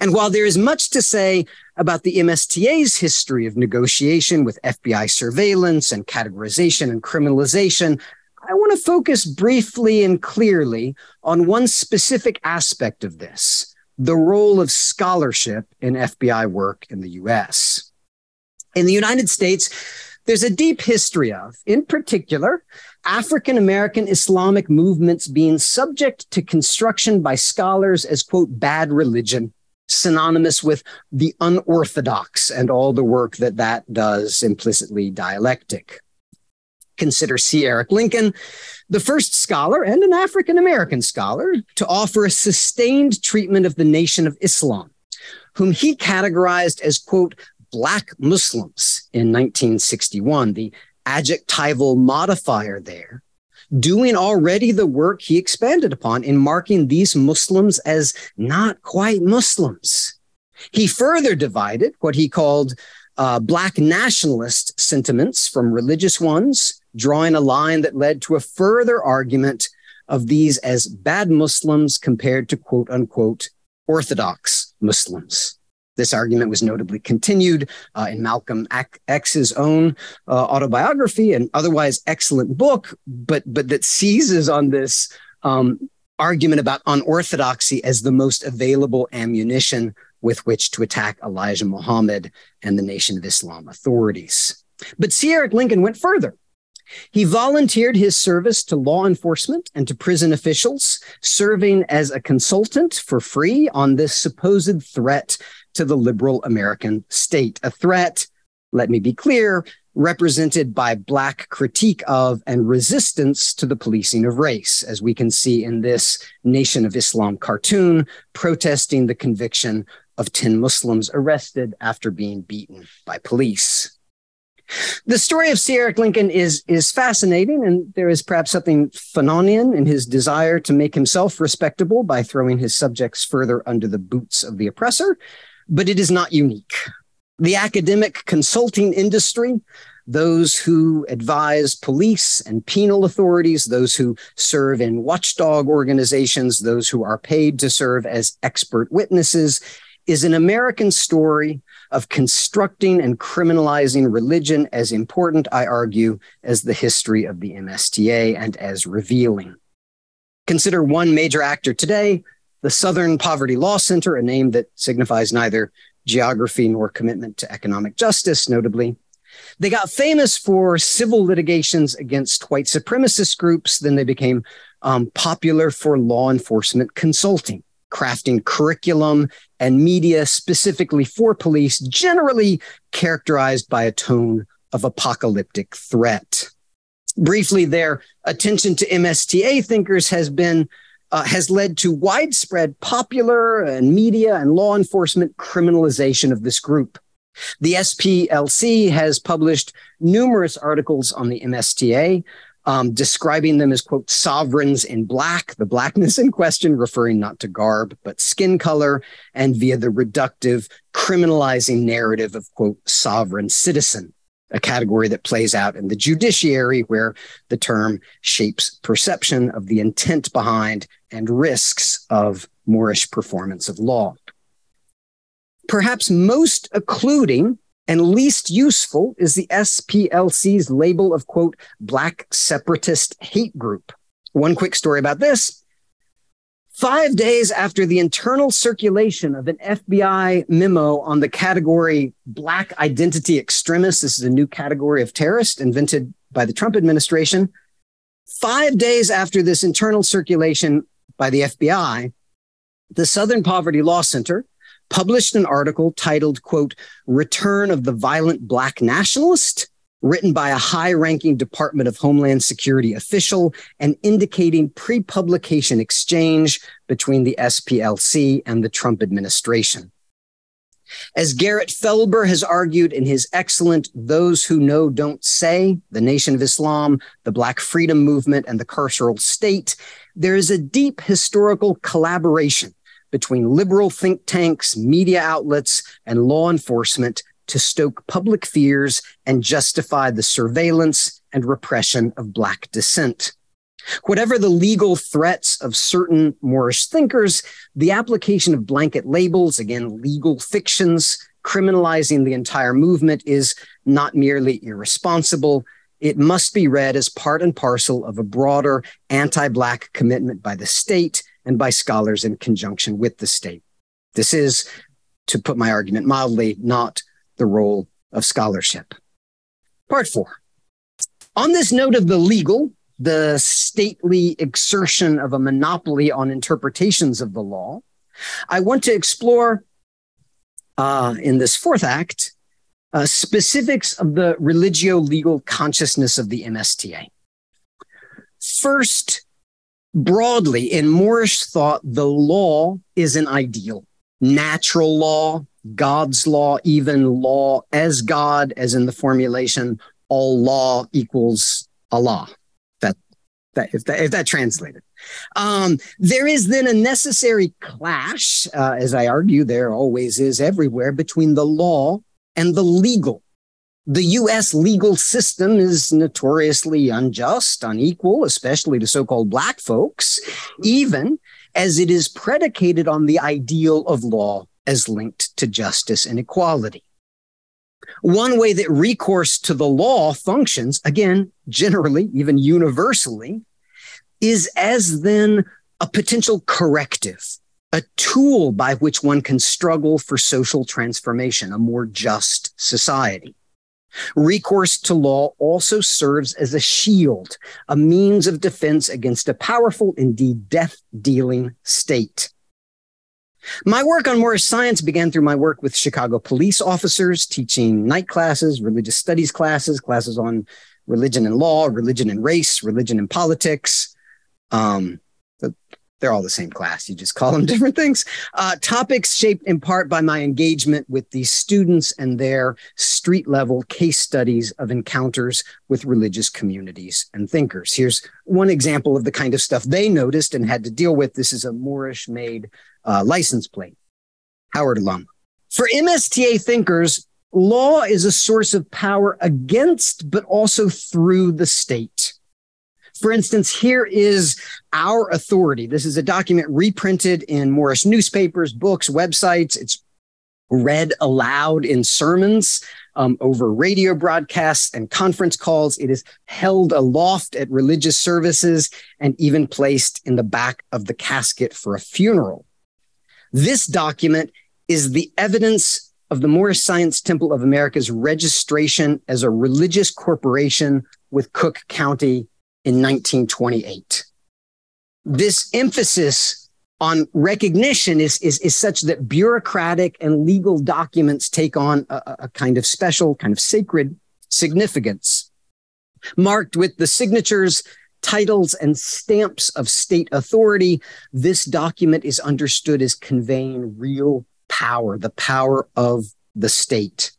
And while there is much to say about the MSTA's history of negotiation with FBI surveillance and categorization and criminalization, I want to focus briefly and clearly on one specific aspect of this the role of scholarship in FBI work in the US. In the United States, there's a deep history of, in particular, African American Islamic movements being subject to construction by scholars as, quote, bad religion, synonymous with the unorthodox and all the work that that does implicitly dialectic. Consider C. Eric Lincoln, the first scholar and an African American scholar to offer a sustained treatment of the nation of Islam, whom he categorized as, quote, Black Muslims in 1961. The adjectival modifier there, doing already the work he expanded upon in marking these Muslims as not quite Muslims. He further divided what he called uh, Black nationalist sentiments from religious ones, drawing a line that led to a further argument of these as bad Muslims compared to quote unquote Orthodox Muslims. This argument was notably continued uh, in Malcolm X's own uh, autobiography and otherwise excellent book, but but that seizes on this um, argument about unorthodoxy as the most available ammunition with which to attack Elijah Muhammad and the Nation of Islam authorities. But C. Eric Lincoln went further. He volunteered his service to law enforcement and to prison officials, serving as a consultant for free on this supposed threat to the liberal American state. A threat, let me be clear, represented by Black critique of and resistance to the policing of race, as we can see in this Nation of Islam cartoon protesting the conviction of 10 Muslims arrested after being beaten by police. The story of C. Eric Lincoln is, is fascinating, and there is perhaps something Fanonian in his desire to make himself respectable by throwing his subjects further under the boots of the oppressor, but it is not unique. The academic consulting industry, those who advise police and penal authorities, those who serve in watchdog organizations, those who are paid to serve as expert witnesses, is an American story of constructing and criminalizing religion as important, I argue, as the history of the MSTA and as revealing. Consider one major actor today, the Southern Poverty Law Center, a name that signifies neither geography nor commitment to economic justice, notably. They got famous for civil litigations against white supremacist groups. Then they became um, popular for law enforcement consulting crafting curriculum and media specifically for police, generally characterized by a tone of apocalyptic threat. Briefly, their attention to MSTA thinkers has been uh, has led to widespread popular and media and law enforcement criminalization of this group. The SPLC has published numerous articles on the MSTA, um, describing them as, quote, sovereigns in black, the blackness in question referring not to garb, but skin color, and via the reductive, criminalizing narrative of, quote, sovereign citizen, a category that plays out in the judiciary where the term shapes perception of the intent behind and risks of Moorish performance of law. Perhaps most occluding and least useful is the SPLC's label of, quote, black separatist hate group. One quick story about this. Five days after the internal circulation of an FBI memo on the category Black Identity Extremists, this is a new category of terrorist invented by the Trump administration. Five days after this internal circulation by the FBI, the Southern Poverty Law Center, published an article titled, quote, Return of the Violent Black Nationalist, written by a high ranking Department of Homeland Security official and indicating pre publication exchange between the SPLC and the Trump administration. As Garrett Felber has argued in his excellent Those Who Know Don't Say, The Nation of Islam, the Black Freedom Movement, and the Carceral State, there is a deep historical collaboration between liberal think tanks, media outlets, and law enforcement to stoke public fears and justify the surveillance and repression of Black dissent. Whatever the legal threats of certain Moorish thinkers, the application of blanket labels, again, legal fictions, criminalizing the entire movement is not merely irresponsible. It must be read as part and parcel of a broader anti Black commitment by the state and by scholars in conjunction with the state. This is, to put my argument mildly, not the role of scholarship. Part four. On this note of the legal, the stately exertion of a monopoly on interpretations of the law, I want to explore uh, in this fourth act uh, specifics of the religio legal consciousness of the MSTA. First, broadly in Moorish thought, the law is an ideal, natural law, God's law, even law as God, as in the formulation, all law equals Allah. That, that if that, if that translated. Um, there is then a necessary clash, uh, as I argue, there always is everywhere, between the law and the legal the US legal system is notoriously unjust, unequal, especially to so called Black folks, even as it is predicated on the ideal of law as linked to justice and equality. One way that recourse to the law functions, again, generally, even universally, is as then a potential corrective, a tool by which one can struggle for social transformation, a more just society. Recourse to law also serves as a shield, a means of defense against a powerful, indeed death dealing state. My work on Moorish science began through my work with Chicago police officers, teaching night classes, religious studies classes, classes on religion and law, religion and race, religion and politics. Um, they're all the same class. You just call them different things. Uh, topics shaped in part by my engagement with these students and their street level case studies of encounters with religious communities and thinkers. Here's one example of the kind of stuff they noticed and had to deal with. This is a Moorish made uh, license plate. Howard alum. For MSTA thinkers, law is a source of power against, but also through the state. For instance, here is our authority. This is a document reprinted in Moorish newspapers, books, websites. It's read aloud in sermons um, over radio broadcasts and conference calls. It is held aloft at religious services and even placed in the back of the casket for a funeral. This document is the evidence of the Moorish Science Temple of America's registration as a religious corporation with Cook County in 1928. This emphasis on recognition is, is, is such that bureaucratic and legal documents take on a, a kind of special, kind of sacred significance, marked with the signatures, titles, and stamps of state authority. This document is understood as conveying real power, the power of the state.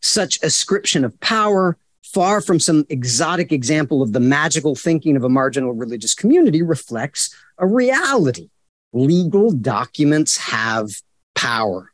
Such ascription of power far from some exotic example of the magical thinking of a marginal religious community, reflects a reality. Legal documents have power.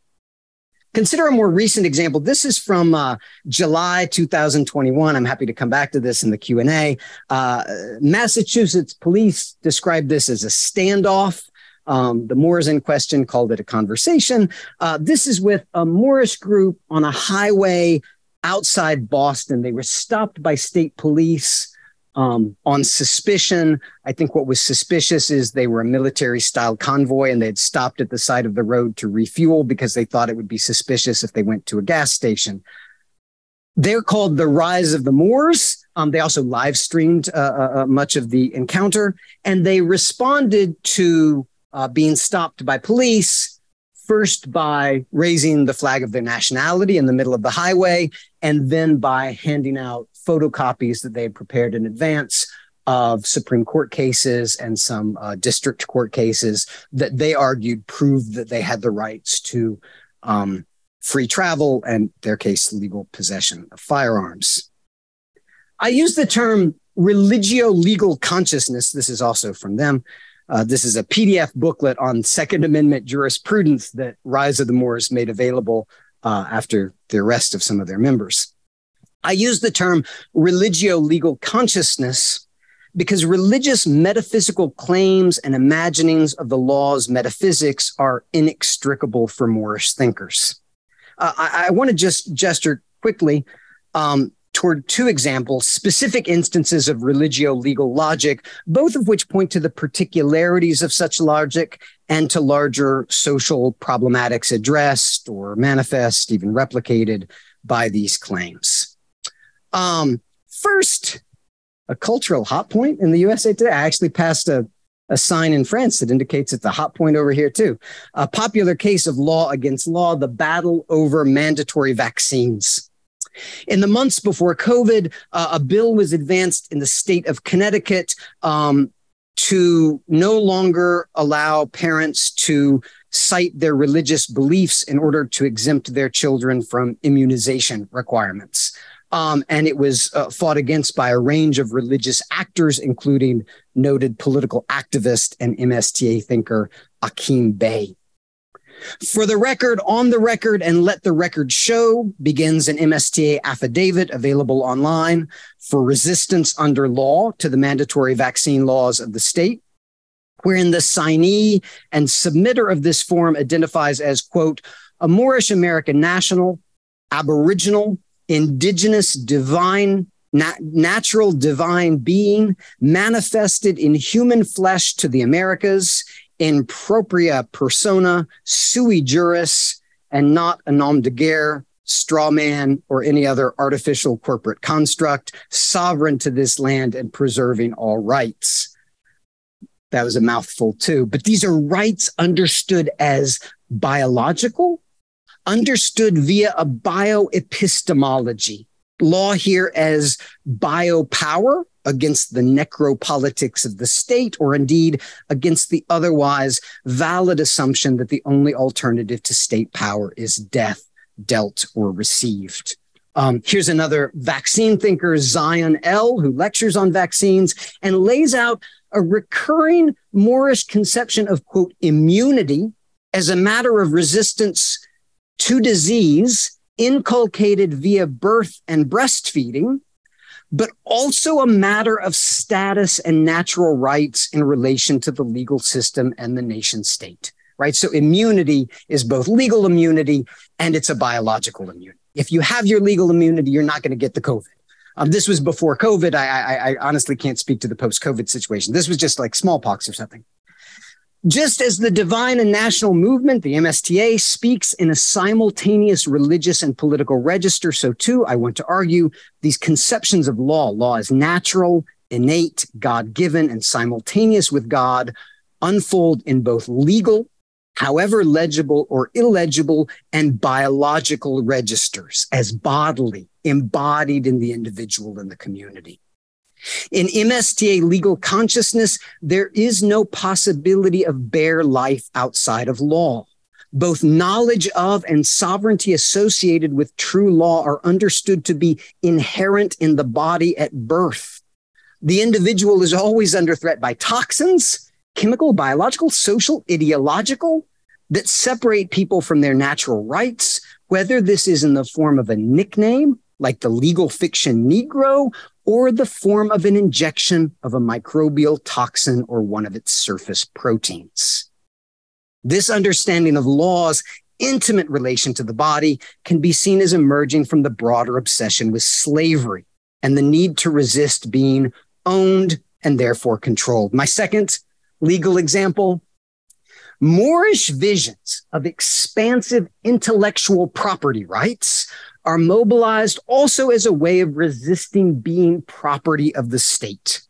Consider a more recent example. This is from uh, July 2021. I'm happy to come back to this in the Q&A. Uh, Massachusetts police described this as a standoff. Um, the Moors in question called it a conversation. Uh, this is with a Moorish group on a highway outside Boston. They were stopped by state police um, on suspicion. I think what was suspicious is they were a military style convoy and they had stopped at the side of the road to refuel because they thought it would be suspicious if they went to a gas station. They're called the Rise of the Moors. Um, they also live streamed uh, uh, uh, much of the encounter and they responded to uh, being stopped by police first by raising the flag of their nationality in the middle of the highway, and then by handing out photocopies that they had prepared in advance of Supreme Court cases and some uh, district court cases that they argued proved that they had the rights to um, free travel and, their case, legal possession of firearms. I use the term religio legal consciousness. This is also from them uh, this is a PDF booklet on Second Amendment jurisprudence that Rise of the Moors made available uh, after the arrest of some of their members. I use the term religio legal consciousness because religious metaphysical claims and imaginings of the law's metaphysics are inextricable for Moorish thinkers. Uh, I, I want to just gesture quickly um, toward two examples, specific instances of religio legal logic, both of which point to the particularities of such logic and to larger social problematics addressed or manifest, even replicated by these claims. Um, first, a cultural hot point in the USA today. I actually passed a, a sign in France that indicates it's a hot point over here, too. A popular case of law against law, the battle over mandatory vaccines. In the months before COVID, uh, a bill was advanced in the state of Connecticut um, to no longer allow parents to cite their religious beliefs in order to exempt their children from immunization requirements. Um, and it was uh, fought against by a range of religious actors, including noted political activist and MSTA thinker Akim Bey. For the record, on the record, and let the record show begins an MSTA affidavit available online for resistance under law to the mandatory vaccine laws of the state, wherein the signee and submitter of this form identifies as, quote, a Moorish American national, Aboriginal, indigenous, divine, natural divine being manifested in human flesh to the Americas in propria persona, sui juris, and not a nom de guerre, straw man, or any other artificial corporate construct, sovereign to this land and preserving all rights. That was a mouthful too, but these are rights understood as biological, understood via a bioepistemology. Law here as biopower against the necropolitics of the state, or indeed against the otherwise valid assumption that the only alternative to state power is death dealt or received. Um, here's another vaccine thinker, Zion El., who lectures on vaccines and lays out a recurring Moorish conception of, quote, immunity as a matter of resistance to disease inculcated via birth and breastfeeding, but also a matter of status and natural rights in relation to the legal system and the nation state right? So immunity is both legal immunity and it's a biological immunity. If you have your legal immunity, you're not going to get the COVID. Um, this was before COVID. I, I, I honestly can't speak to the post COVID situation. This was just like smallpox or something. Just as the divine and national movement, the MSTA, speaks in a simultaneous religious and political register, so too, I want to argue these conceptions of law, law is natural, innate, God given, and simultaneous with God, unfold in both legal however legible or illegible, and biological registers as bodily, embodied in the individual and the community. In MSTA legal consciousness, there is no possibility of bare life outside of law. Both knowledge of and sovereignty associated with true law are understood to be inherent in the body at birth. The individual is always under threat by toxins, chemical, biological, social, ideological, that separate people from their natural rights, whether this is in the form of a nickname, like the legal fiction Negro, or the form of an injection of a microbial toxin or one of its surface proteins. This understanding of law's intimate relation to the body can be seen as emerging from the broader obsession with slavery and the need to resist being owned and therefore controlled. My second legal example Moorish visions of expansive intellectual property rights are mobilized also as a way of resisting being property of the state.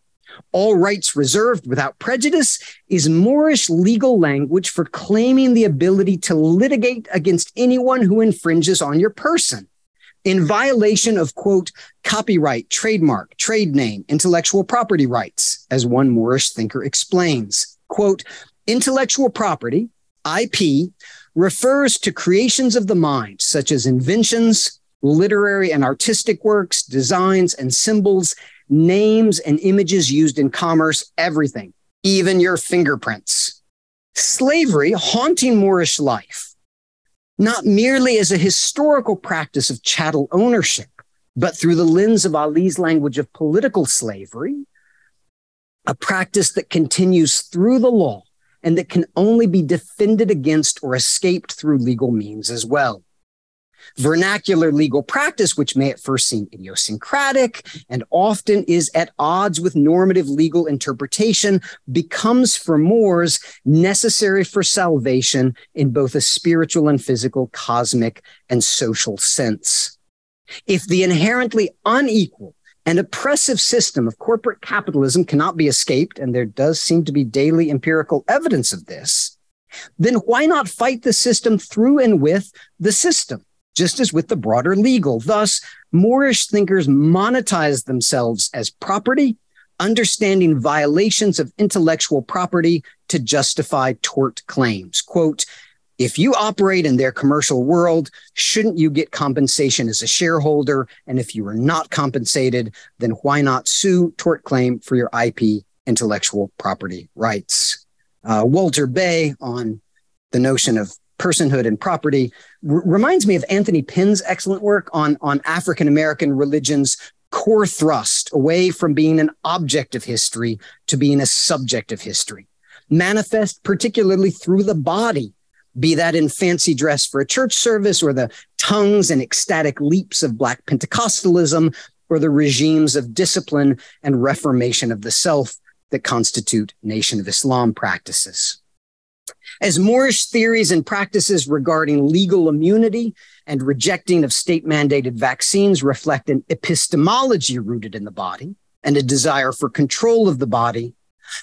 All rights reserved without prejudice is Moorish legal language for claiming the ability to litigate against anyone who infringes on your person in violation of quote, copyright, trademark, trade name, intellectual property rights, as one Moorish thinker explains. Quote, Intellectual property, IP, refers to creations of the mind, such as inventions, literary and artistic works, designs and symbols, names and images used in commerce, everything, even your fingerprints. Slavery haunting Moorish life, not merely as a historical practice of chattel ownership, but through the lens of Ali's language of political slavery, a practice that continues through the law and that can only be defended against or escaped through legal means as well. Vernacular legal practice, which may at first seem idiosyncratic and often is at odds with normative legal interpretation, becomes for Moors necessary for salvation in both a spiritual and physical, cosmic and social sense. If the inherently unequal an oppressive system of corporate capitalism cannot be escaped, and there does seem to be daily empirical evidence of this, then why not fight the system through and with the system, just as with the broader legal? Thus, Moorish thinkers monetize themselves as property, understanding violations of intellectual property to justify tort claims. Quote, if you operate in their commercial world, shouldn't you get compensation as a shareholder? And if you are not compensated, then why not sue tort claim for your IP intellectual property rights? Uh, Walter Bey on the notion of personhood and property r- reminds me of Anthony Pinn's excellent work on, on African American religions core thrust away from being an object of history to being a subject of history, manifest particularly through the body be that in fancy dress for a church service or the tongues and ecstatic leaps of Black Pentecostalism or the regimes of discipline and reformation of the self that constitute Nation of Islam practices. As Moorish theories and practices regarding legal immunity and rejecting of state mandated vaccines reflect an epistemology rooted in the body and a desire for control of the body,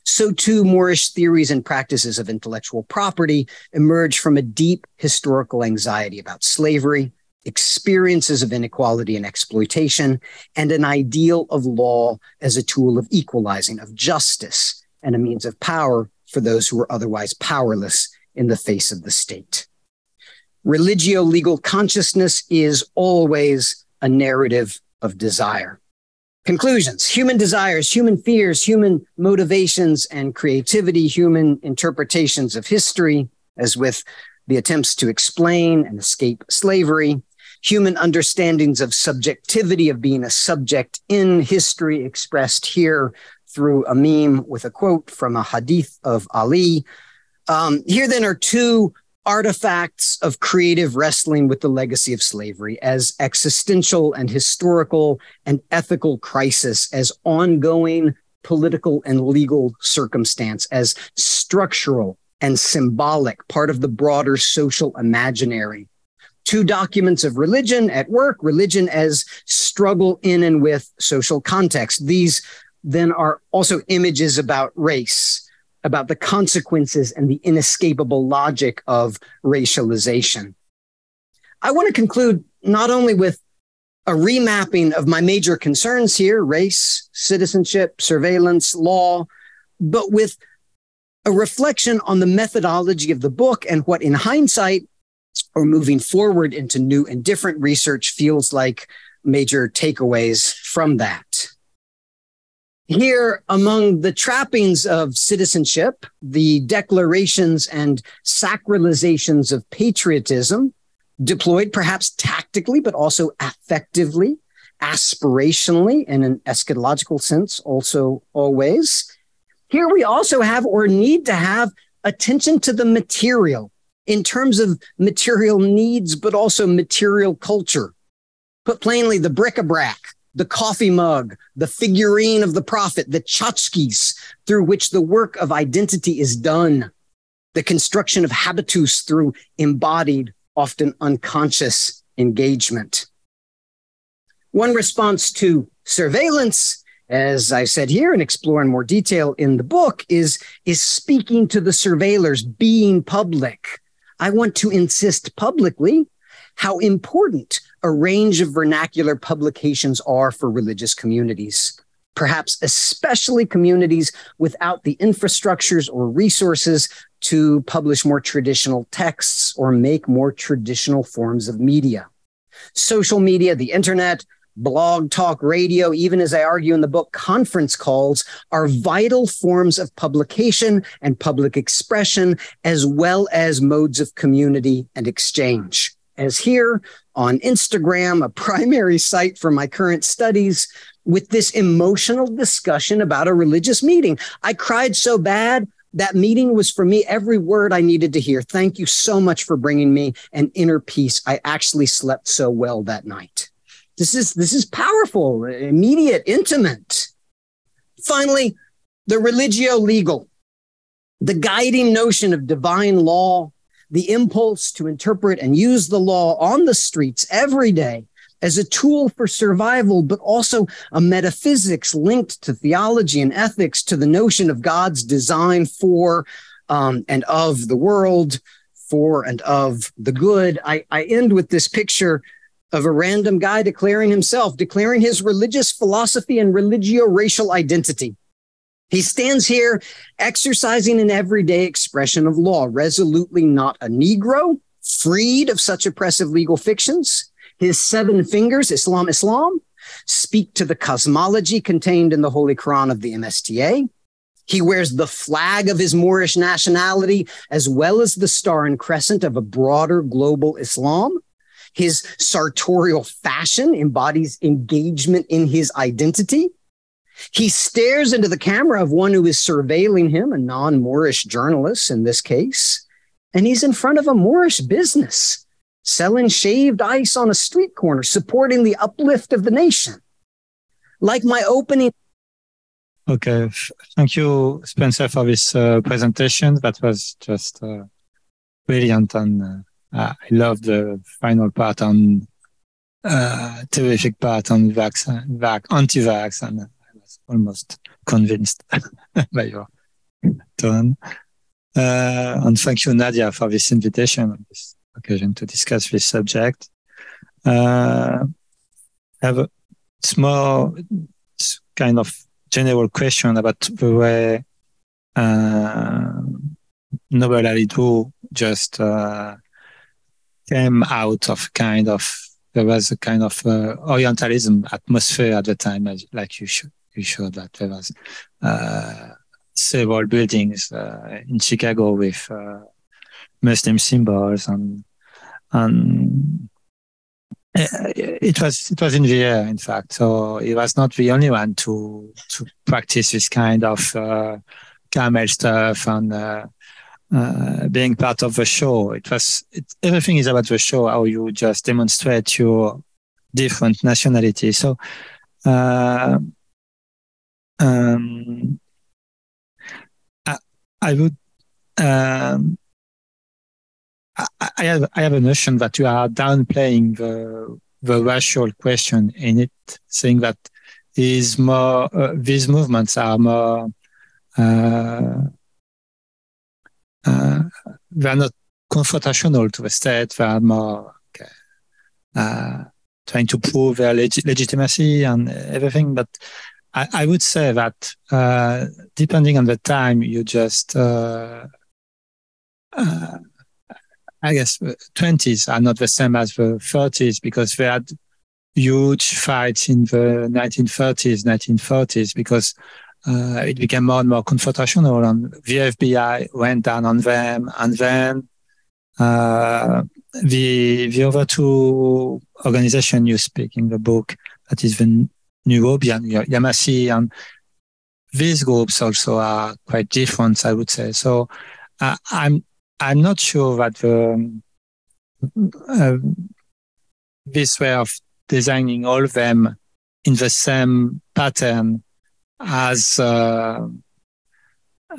so too Moorish theories and practices of intellectual property emerge from a deep historical anxiety about slavery, experiences of inequality and exploitation, and an ideal of law as a tool of equalizing, of justice, and a means of power for those who were otherwise powerless in the face of the state. Religio legal consciousness is always a narrative of desire. Conclusions human desires, human fears, human motivations and creativity, human interpretations of history, as with the attempts to explain and escape slavery, human understandings of subjectivity, of being a subject in history expressed here through a meme with a quote from a hadith of Ali. Um, here then are two artifacts of creative wrestling with the legacy of slavery as existential and historical and ethical crisis, as ongoing political and legal circumstance, as structural and symbolic, part of the broader social imaginary. Two documents of religion at work, religion as struggle in and with social context. These then are also images about race, about the consequences and the inescapable logic of racialization. I want to conclude not only with a remapping of my major concerns here race, citizenship, surveillance, law, but with a reflection on the methodology of the book and what, in hindsight, or moving forward into new and different research feels like major takeaways from that. Here, among the trappings of citizenship, the declarations and sacralizations of patriotism, deployed perhaps tactically, but also affectively, aspirationally, in an eschatological sense, also always. Here we also have or need to have attention to the material in terms of material needs, but also material culture. Put plainly, the bric-a-brac, the coffee mug, the figurine of the prophet, the tchotchkes through which the work of identity is done, the construction of habitus through embodied, often unconscious engagement. One response to surveillance, as I said here and explore in more detail in the book, is, is speaking to the surveillors, being public. I want to insist publicly how important a range of vernacular publications are for religious communities, perhaps especially communities without the infrastructures or resources to publish more traditional texts or make more traditional forms of media. Social media, the internet, blog talk radio, even as I argue in the book, conference calls are vital forms of publication and public expression, as well as modes of community and exchange as here on Instagram, a primary site for my current studies, with this emotional discussion about a religious meeting. I cried so bad. That meeting was for me every word I needed to hear. Thank you so much for bringing me an inner peace. I actually slept so well that night. This is this is powerful, immediate, intimate. Finally, the religio legal, the guiding notion of divine law the impulse to interpret and use the law on the streets every day as a tool for survival, but also a metaphysics linked to theology and ethics, to the notion of God's design for um, and of the world, for and of the good. I, I end with this picture of a random guy declaring himself, declaring his religious philosophy and religio racial identity. He stands here exercising an everyday expression of law, resolutely not a Negro, freed of such oppressive legal fictions. His seven fingers, Islam, Islam, speak to the cosmology contained in the Holy Quran of the MSTA. He wears the flag of his Moorish nationality, as well as the star and crescent of a broader global Islam. His sartorial fashion embodies engagement in his identity. He stares into the camera of one who is surveilling him, a non Moorish journalist in this case, and he's in front of a Moorish business selling shaved ice on a street corner, supporting the uplift of the nation. Like my opening, Okay, thank you, Spencer, for this uh, presentation. That was just uh, brilliant, and uh, I love the final part on uh, terrific part on vaccine, vac, anti-vax, and I was almost convinced by your tone. Uh, and thank you, Nadia, for this invitation on this occasion to discuss this subject. Uh, have a small kind of general question about the way uh, Noble Ali2 just uh, came out of kind of there was a kind of uh, Orientalism atmosphere at the time, as, like you should you showed that there was uh, several buildings uh, in Chicago with uh, Muslim symbols and and it was it was in the air, in fact. So he was not the only one to to practice this kind of uh, camel stuff and uh, uh, being part of the show. It was it, everything is about the show. How you just demonstrate your different nationality. So. Uh, um, I, I would um, I have I have a notion that you are downplaying the the racial question in it, saying that is more uh, these movements are more uh, uh, they are not confrontational to the state. They are more okay, uh, trying to prove their leg- legitimacy and everything. But I, I would say that uh, depending on the time, you just uh, I guess, 20s uh, are not the same as the 30s because they had huge fights in the 1930s, 1940s because uh, it became more and more confrontational and the FBI went down on them and then uh, the the other two organizations you speak in the book that is the Nuwabian, Yamasee and these groups also are quite different, I would say. So uh, I'm I'm not sure that the, uh, this way of designing all of them in the same pattern as uh,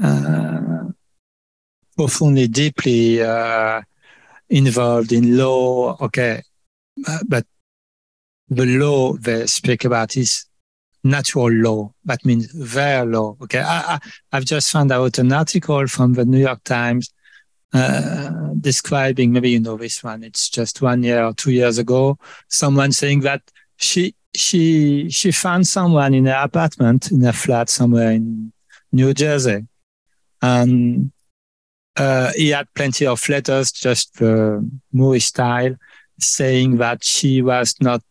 uh, profoundly, deeply uh, involved in law. Okay, but the law they speak about is natural law. That means their law. Okay, I, I've just found out an article from the New York Times uh, describing maybe you know this one it's just one year or two years ago someone saying that she she she found someone in her apartment in a flat somewhere in new jersey and uh, he had plenty of letters just the moorish style saying that she was not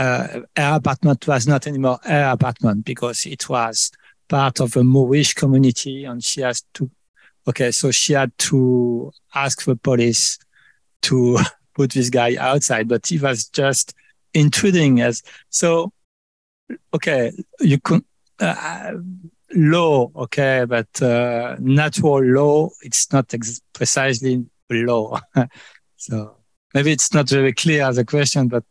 uh, her apartment was not anymore her apartment because it was part of a moorish community and she has to okay, so she had to ask the police to put this guy outside, but he was just intruding as so. Okay, you could uh, law, okay, but uh, natural law, it's not ex- precisely law. so maybe it's not very clear as a question, but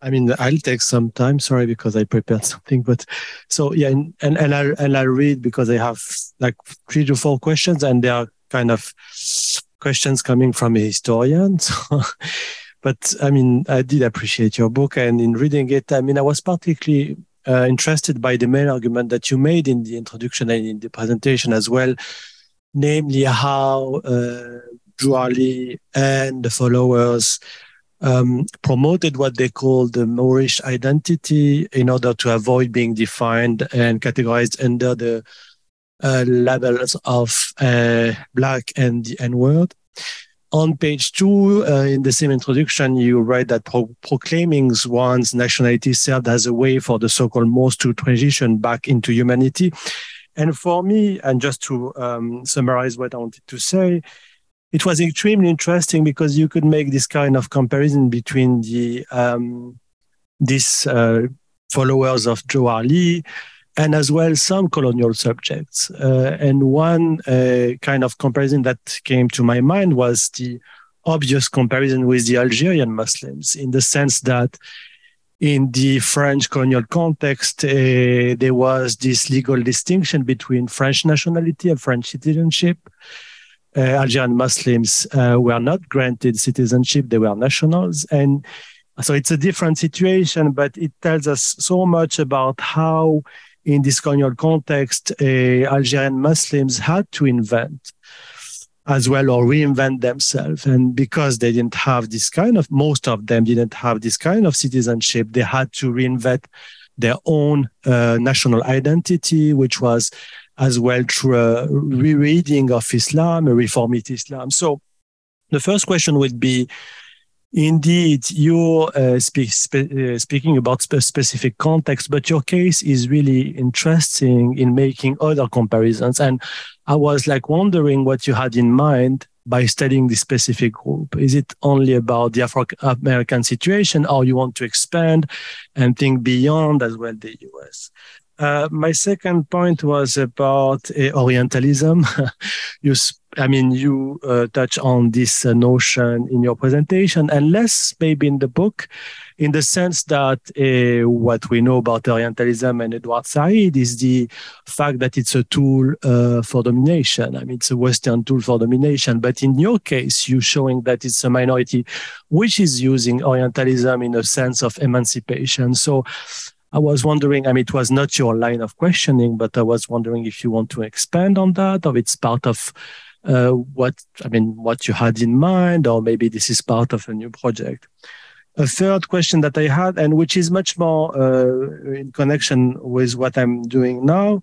I mean, I'll take some time. Sorry, because I prepared something, but so yeah, and and, I and I read because I have like three to four questions, and they are kind of questions coming from a historian. So, but I mean, I did appreciate your book, and in reading it, I mean, I was particularly uh, interested by the main argument that you made in the introduction and in the presentation as well, namely how uh, and the followers um, promoted what they call the Moorish identity in order to avoid being defined and categorized under the uh, labels of uh, black and the N word. On page two, uh, in the same introduction, you write that pro- proclaiming one's nationality served as a way for the so-called Moors to transition back into humanity. And for me, and just to um, summarize what I wanted to say, it was extremely interesting because you could make this kind of comparison between the um, these uh, followers of Jawahar and as well some colonial subjects. Uh, and one uh, kind of comparison that came to my mind was the obvious comparison with the Algerian Muslims in the sense that in the French colonial context, uh, there was this legal distinction between French nationality and French citizenship. Uh, Algerian Muslims uh, were not granted citizenship, they were nationals. And so it's a different situation, but it tells us so much about how, in this colonial context, uh, Algerian Muslims had to invent as well or reinvent themselves. And because they didn't have this kind of, most of them didn't have this kind of citizenship, they had to reinvent their own uh, national identity, which was as well through a rereading of Islam, a reformist Islam. So the first question would be, Indeed, you're uh, speak, spe- uh, speaking about spe- specific context, but your case is really interesting in making other comparisons. And I was like wondering what you had in mind by studying this specific group. Is it only about the Afro American situation, or you want to expand and think beyond as well the US? Uh, my second point was about uh, Orientalism. you, I mean, you uh, touch on this uh, notion in your presentation, and less maybe in the book, in the sense that uh, what we know about Orientalism and Edward Said is the fact that it's a tool uh, for domination. I mean, it's a Western tool for domination. But in your case, you're showing that it's a minority which is using Orientalism in a sense of emancipation. So I was wondering, I mean, it was not your line of questioning, but I was wondering if you want to expand on that or it's part of uh, what, I mean, what you had in mind, or maybe this is part of a new project. A third question that I had, and which is much more uh, in connection with what I'm doing now,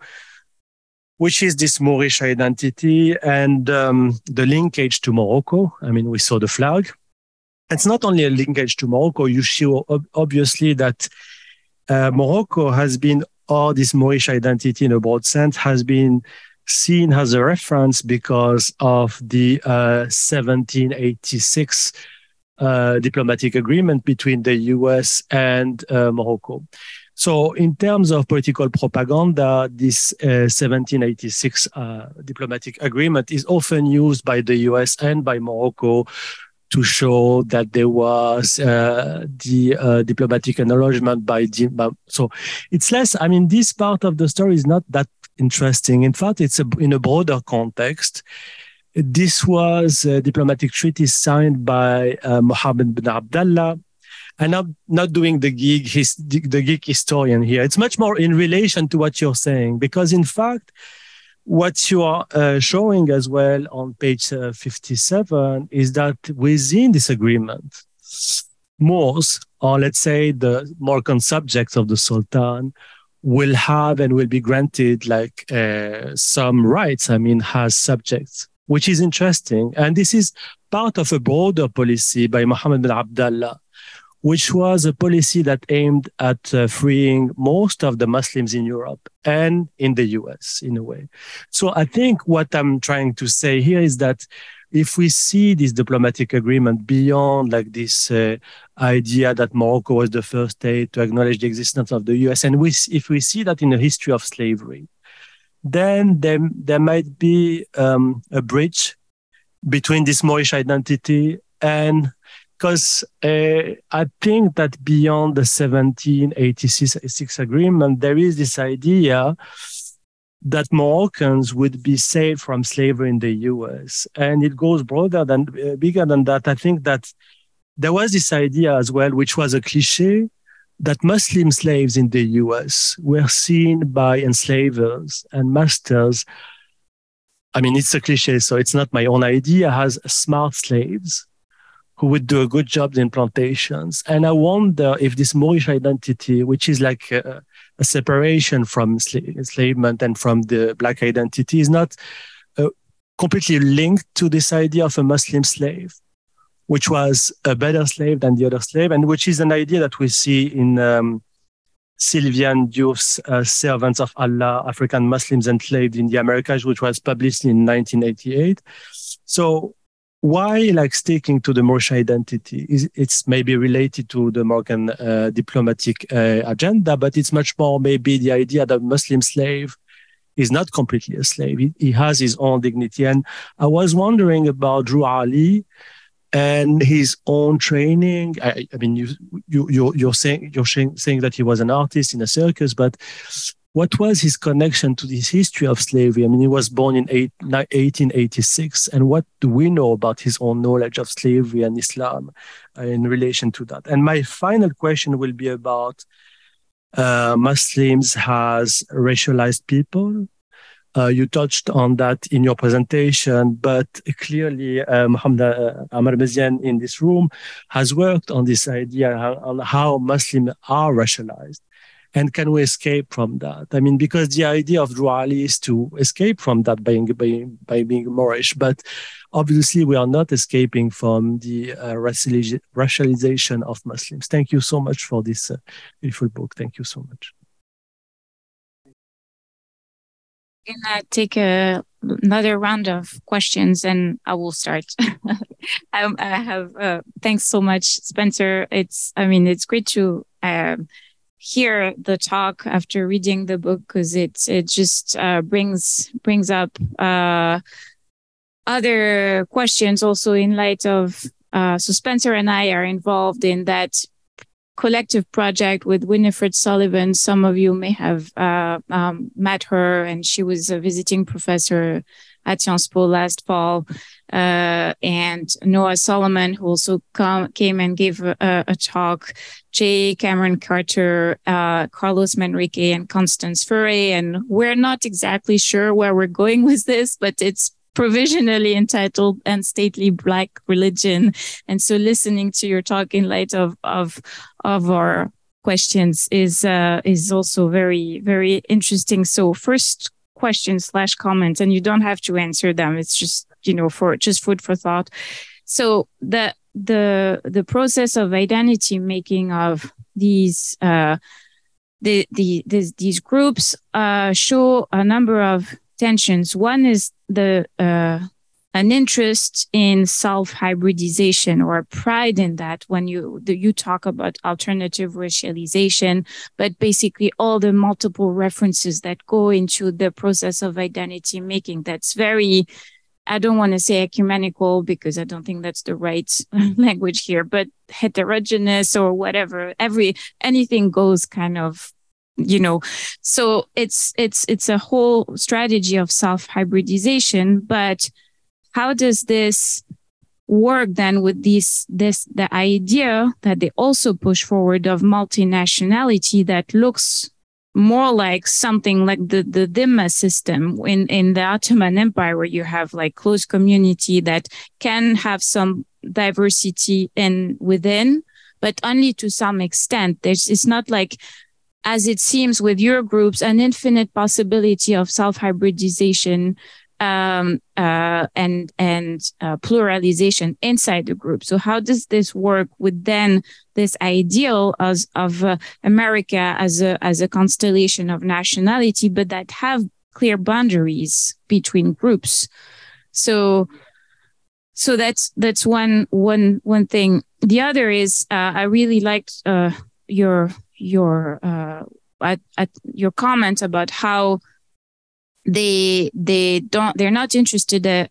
which is this Moorish identity and um, the linkage to Morocco. I mean, we saw the flag. It's not only a linkage to Morocco. You show obviously that uh, Morocco has been, or this Moorish identity in a broad sense, has been seen as a reference because of the uh, 1786 uh, diplomatic agreement between the US and uh, Morocco. So, in terms of political propaganda, this 1786 uh, uh, diplomatic agreement is often used by the US and by Morocco to show that there was uh, the uh, diplomatic acknowledgement by the, so it's less i mean this part of the story is not that interesting. In fact it's a, in a broader context. This was a diplomatic treaty signed by uh, Mohammed bin Abdullah and I'm not doing the gig, his, the geek historian here. It's much more in relation to what you're saying, because in fact, what you are uh, showing as well on page uh, 57 is that within this agreement, Moors, or let's say the Moroccan subjects of the Sultan, will have and will be granted like uh, some rights, I mean, has subjects, which is interesting. And this is part of a broader policy by Mohammed bin Abdullah which was a policy that aimed at uh, freeing most of the Muslims in Europe and in the US in a way. So I think what I'm trying to say here is that if we see this diplomatic agreement beyond like this uh, idea that Morocco was the first state to acknowledge the existence of the US, and we, if we see that in the history of slavery, then there, there might be um, a bridge between this Moorish identity and because uh, I think that beyond the 1786 agreement, there is this idea that Moroccans would be saved from slavery in the US. And it goes broader than, uh, bigger than that. I think that there was this idea as well, which was a cliche, that Muslim slaves in the US were seen by enslavers and masters. I mean, it's a cliche, so it's not my own idea, as smart slaves who would do a good job in plantations. And I wonder if this Moorish identity, which is like a, a separation from enslavement and from the black identity, is not uh, completely linked to this idea of a Muslim slave, which was a better slave than the other slave, and which is an idea that we see in um, Sylviane Diouf's uh, Servants of Allah, African Muslims Enslaved in the Americas, which was published in 1988. So why like sticking to the Moorish identity? Is it's maybe related to the Moroccan uh, diplomatic uh, agenda, but it's much more maybe the idea that Muslim slave is not completely a slave. He, he, has his own dignity. And I was wondering about Drew Ali and his own training. I, I mean, you, you, you're, you're saying, you're saying that he was an artist in a circus, but what was his connection to this history of slavery? I mean, he was born in eight, 1886. And what do we know about his own knowledge of slavery and Islam uh, in relation to that? And my final question will be about uh, Muslims as racialized people. Uh, you touched on that in your presentation, but clearly uh, Muhammad uh, Amar Meziane in this room has worked on this idea on how Muslims are racialized. And can we escape from that? I mean, because the idea of Drew is to escape from that by, by, by being Moorish, but obviously we are not escaping from the uh, racialization of Muslims. Thank you so much for this uh, beautiful book. Thank you so much. Can I'm take a, another round of questions and I will start. I, I, have uh, thanks so much, Spencer. It's I mean it's great to um, hear the talk after reading the book because it it just uh, brings brings up uh, other questions also in light of uh, so Spencer and I are involved in that collective project with Winifred Sullivan. Some of you may have uh, um, met her, and she was a visiting professor at Sciences Po last fall. Uh, and Noah Salomon, who also come, came and gave a, a talk, J. Kameron Carter, uh, Carlos Manrique, and Constance Furey. And we're not exactly sure where we're going with this, but it's provisionally entitled and stately black religion and so listening to your talk in light of of of our questions is uh, is also very very interesting so first question slash comments and you don't have to answer them it's just you know for just food for thought so the the the process of identity making of these uh the the these, these groups uh show a number of tensions. One is the uh, an interest in self hybridization or pride in that when you you talk about alternative racialization, but basically all the multiple references that go into the process of identity making. That's very I don't want to say ecumenical because I don't think that's the right language here, but heterogeneous or whatever. Every anything goes kind of you know so it's it's it's a whole strategy of self hybridization but how does this work then with this this the idea that they also push forward of multinationality that looks more like something like the the dhimma system in in the Ottoman Empire where you have like close community that can have some diversity in within but only to some extent. There's it's not like as it seems with your groups, an infinite possibility of self-hybridization um, uh, and and uh, pluralization inside the group. So how does this work with then this ideal as, of uh, America as a as a constellation of nationality, but that have clear boundaries between groups? So so that's that's one one one thing. The other is uh, I really liked uh, your your uh, at, at your comment about how they they don't they're not interested uh,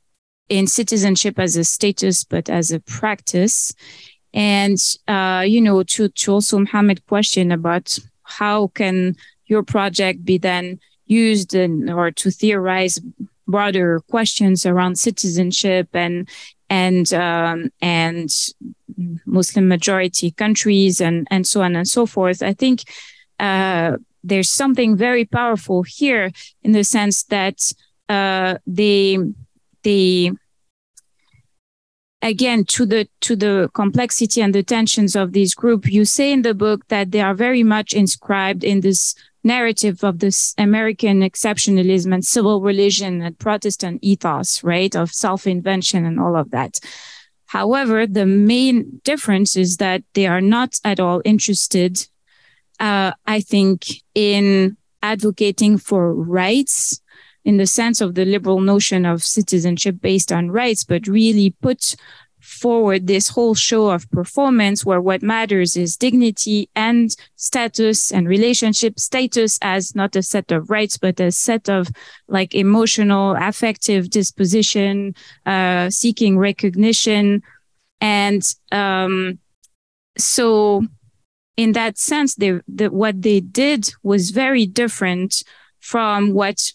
in citizenship as a status but as a practice and uh, you know to to also Muhammad question about how can your project be then used in, or to theorize broader questions around citizenship and and um, and Muslim majority countries and and so on and so forth. I think uh, there's something very powerful here in the sense that uh, they they again to the to the complexity and the tensions of this group you say in the book that they are very much inscribed in this narrative of this American exceptionalism and civil religion and Protestant ethos, right? Of self-invention and all of that. However, the main difference is that they are not at all interested, uh, I think, in advocating for rights in the sense of the liberal notion of citizenship based on rights, but really put forward this whole show of performance where what matters is dignity and status and relationship status as not a set of rights, but a set of like emotional, affective disposition, uh, seeking recognition. And um, so, in that sense, they, the, what they did was very different from what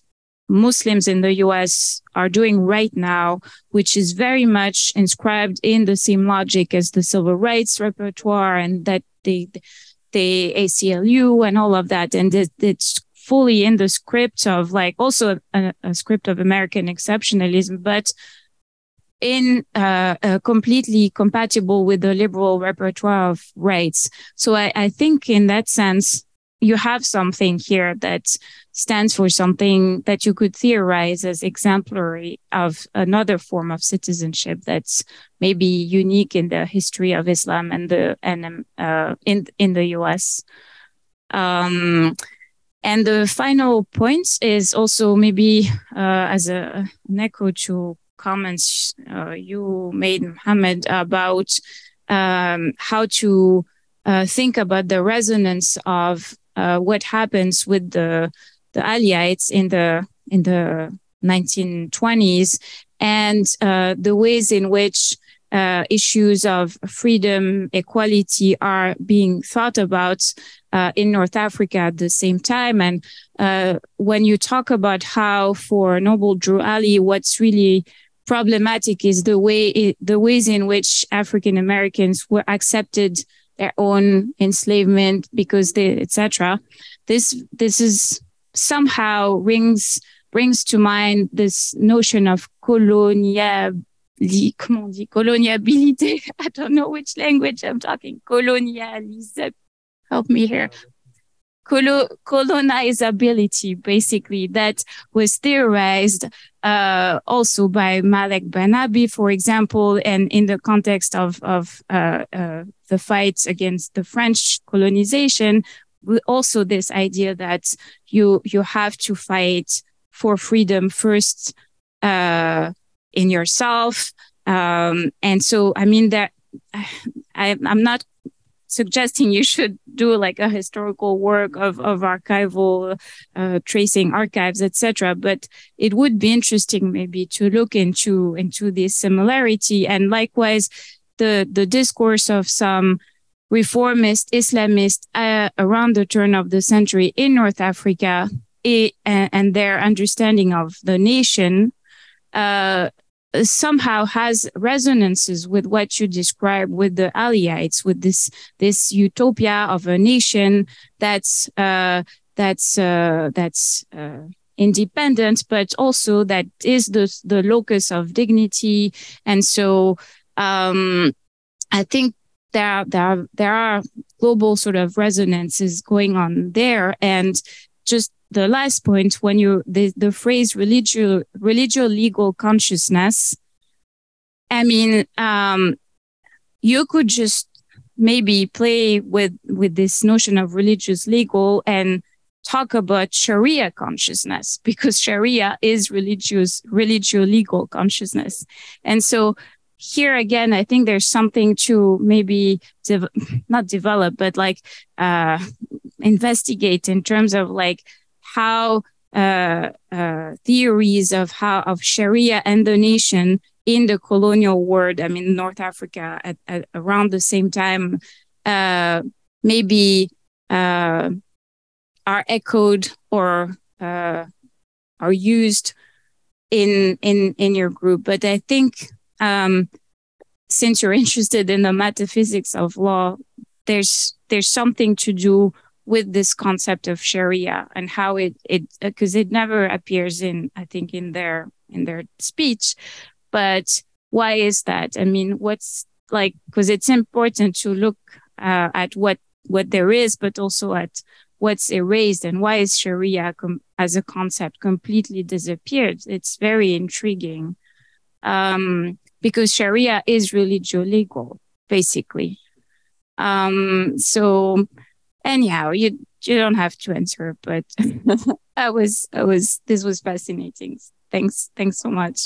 Muslims in the US are doing right now, which is very much inscribed in the same logic as the civil rights repertoire and that the, the ACLU and all of that. And it, it's fully in the script of like also a, a script of American exceptionalism, but in uh, uh, completely compatible with the liberal repertoire of rights. So I, I think in that sense, you have something here that stands for something that you could theorize as exemplary of another form of citizenship that's maybe unique in the history of Islam and the and um, uh, in in the U.S. Um, and the final point is also maybe uh, as a, an echo to comments uh, you made, Mohammed, about um, how to uh, think about the resonance of uh, what happens with the the Aliites in the in the 1920s and uh, the ways in which uh, issues of freedom, equality are being thought about uh, in North Africa at the same time. And when you talk about how for Noble Drew Ali, what's really problematic is the way the ways in which African Americans were accepted their own enslavement because they etc. This this is somehow rings brings to mind this notion of colonial comment on dit colonisabilité. I don't know which language I'm talking. Colonialism. Help me here. Colo- colonizability, basically, that was theorized uh, also by Malek Bennabi, for example, and in the context of of uh, uh, the fight against the French colonization, also this idea that you you have to fight for freedom first uh, in yourself. Um, and so, I mean, that I, I'm not suggesting you should do like a historical work of, of archival uh, tracing archives etc but it would be interesting maybe to look into into this similarity. And likewise the the discourse of some reformist islamists uh, around the turn of the century in north africa it, and, and, their understanding of the nation uh, somehow has resonances with what you describe with the Aliites, with this this utopia of a nation that's uh, that's uh, that's uh, independent, but also that is the the locus of dignity. And so, um, I think there there there are global sort of resonances going on there, and just the last point when you the, the phrase religio religio legal consciousness i mean um you could just maybe play with with this notion of religious legal and talk about sharia consciousness because sharia is religious religio legal consciousness. And so here again i think there's something to maybe de- not develop but like uh investigate in terms of like how uh, uh, theories of how of Sharia and the nation in the colonial world, I mean North Africa, at, at around the same time, uh, maybe uh, are echoed or uh, are used in in in your group. But I think um, since you're interested in the metaphysics of law, there's there's something to do with this concept of Sharia and how it it because it never appears in I think in their in their speech, but why is that? I mean, what's like because it's important to look uh, at what what there is, but also at what's erased and why is Sharia com- as a concept completely disappeared. It's very intriguing um, because Sharia is religio legal, basically. Um, so anyhow, you you don't have to answer, but I was I was this was fascinating. Thanks, thanks so much.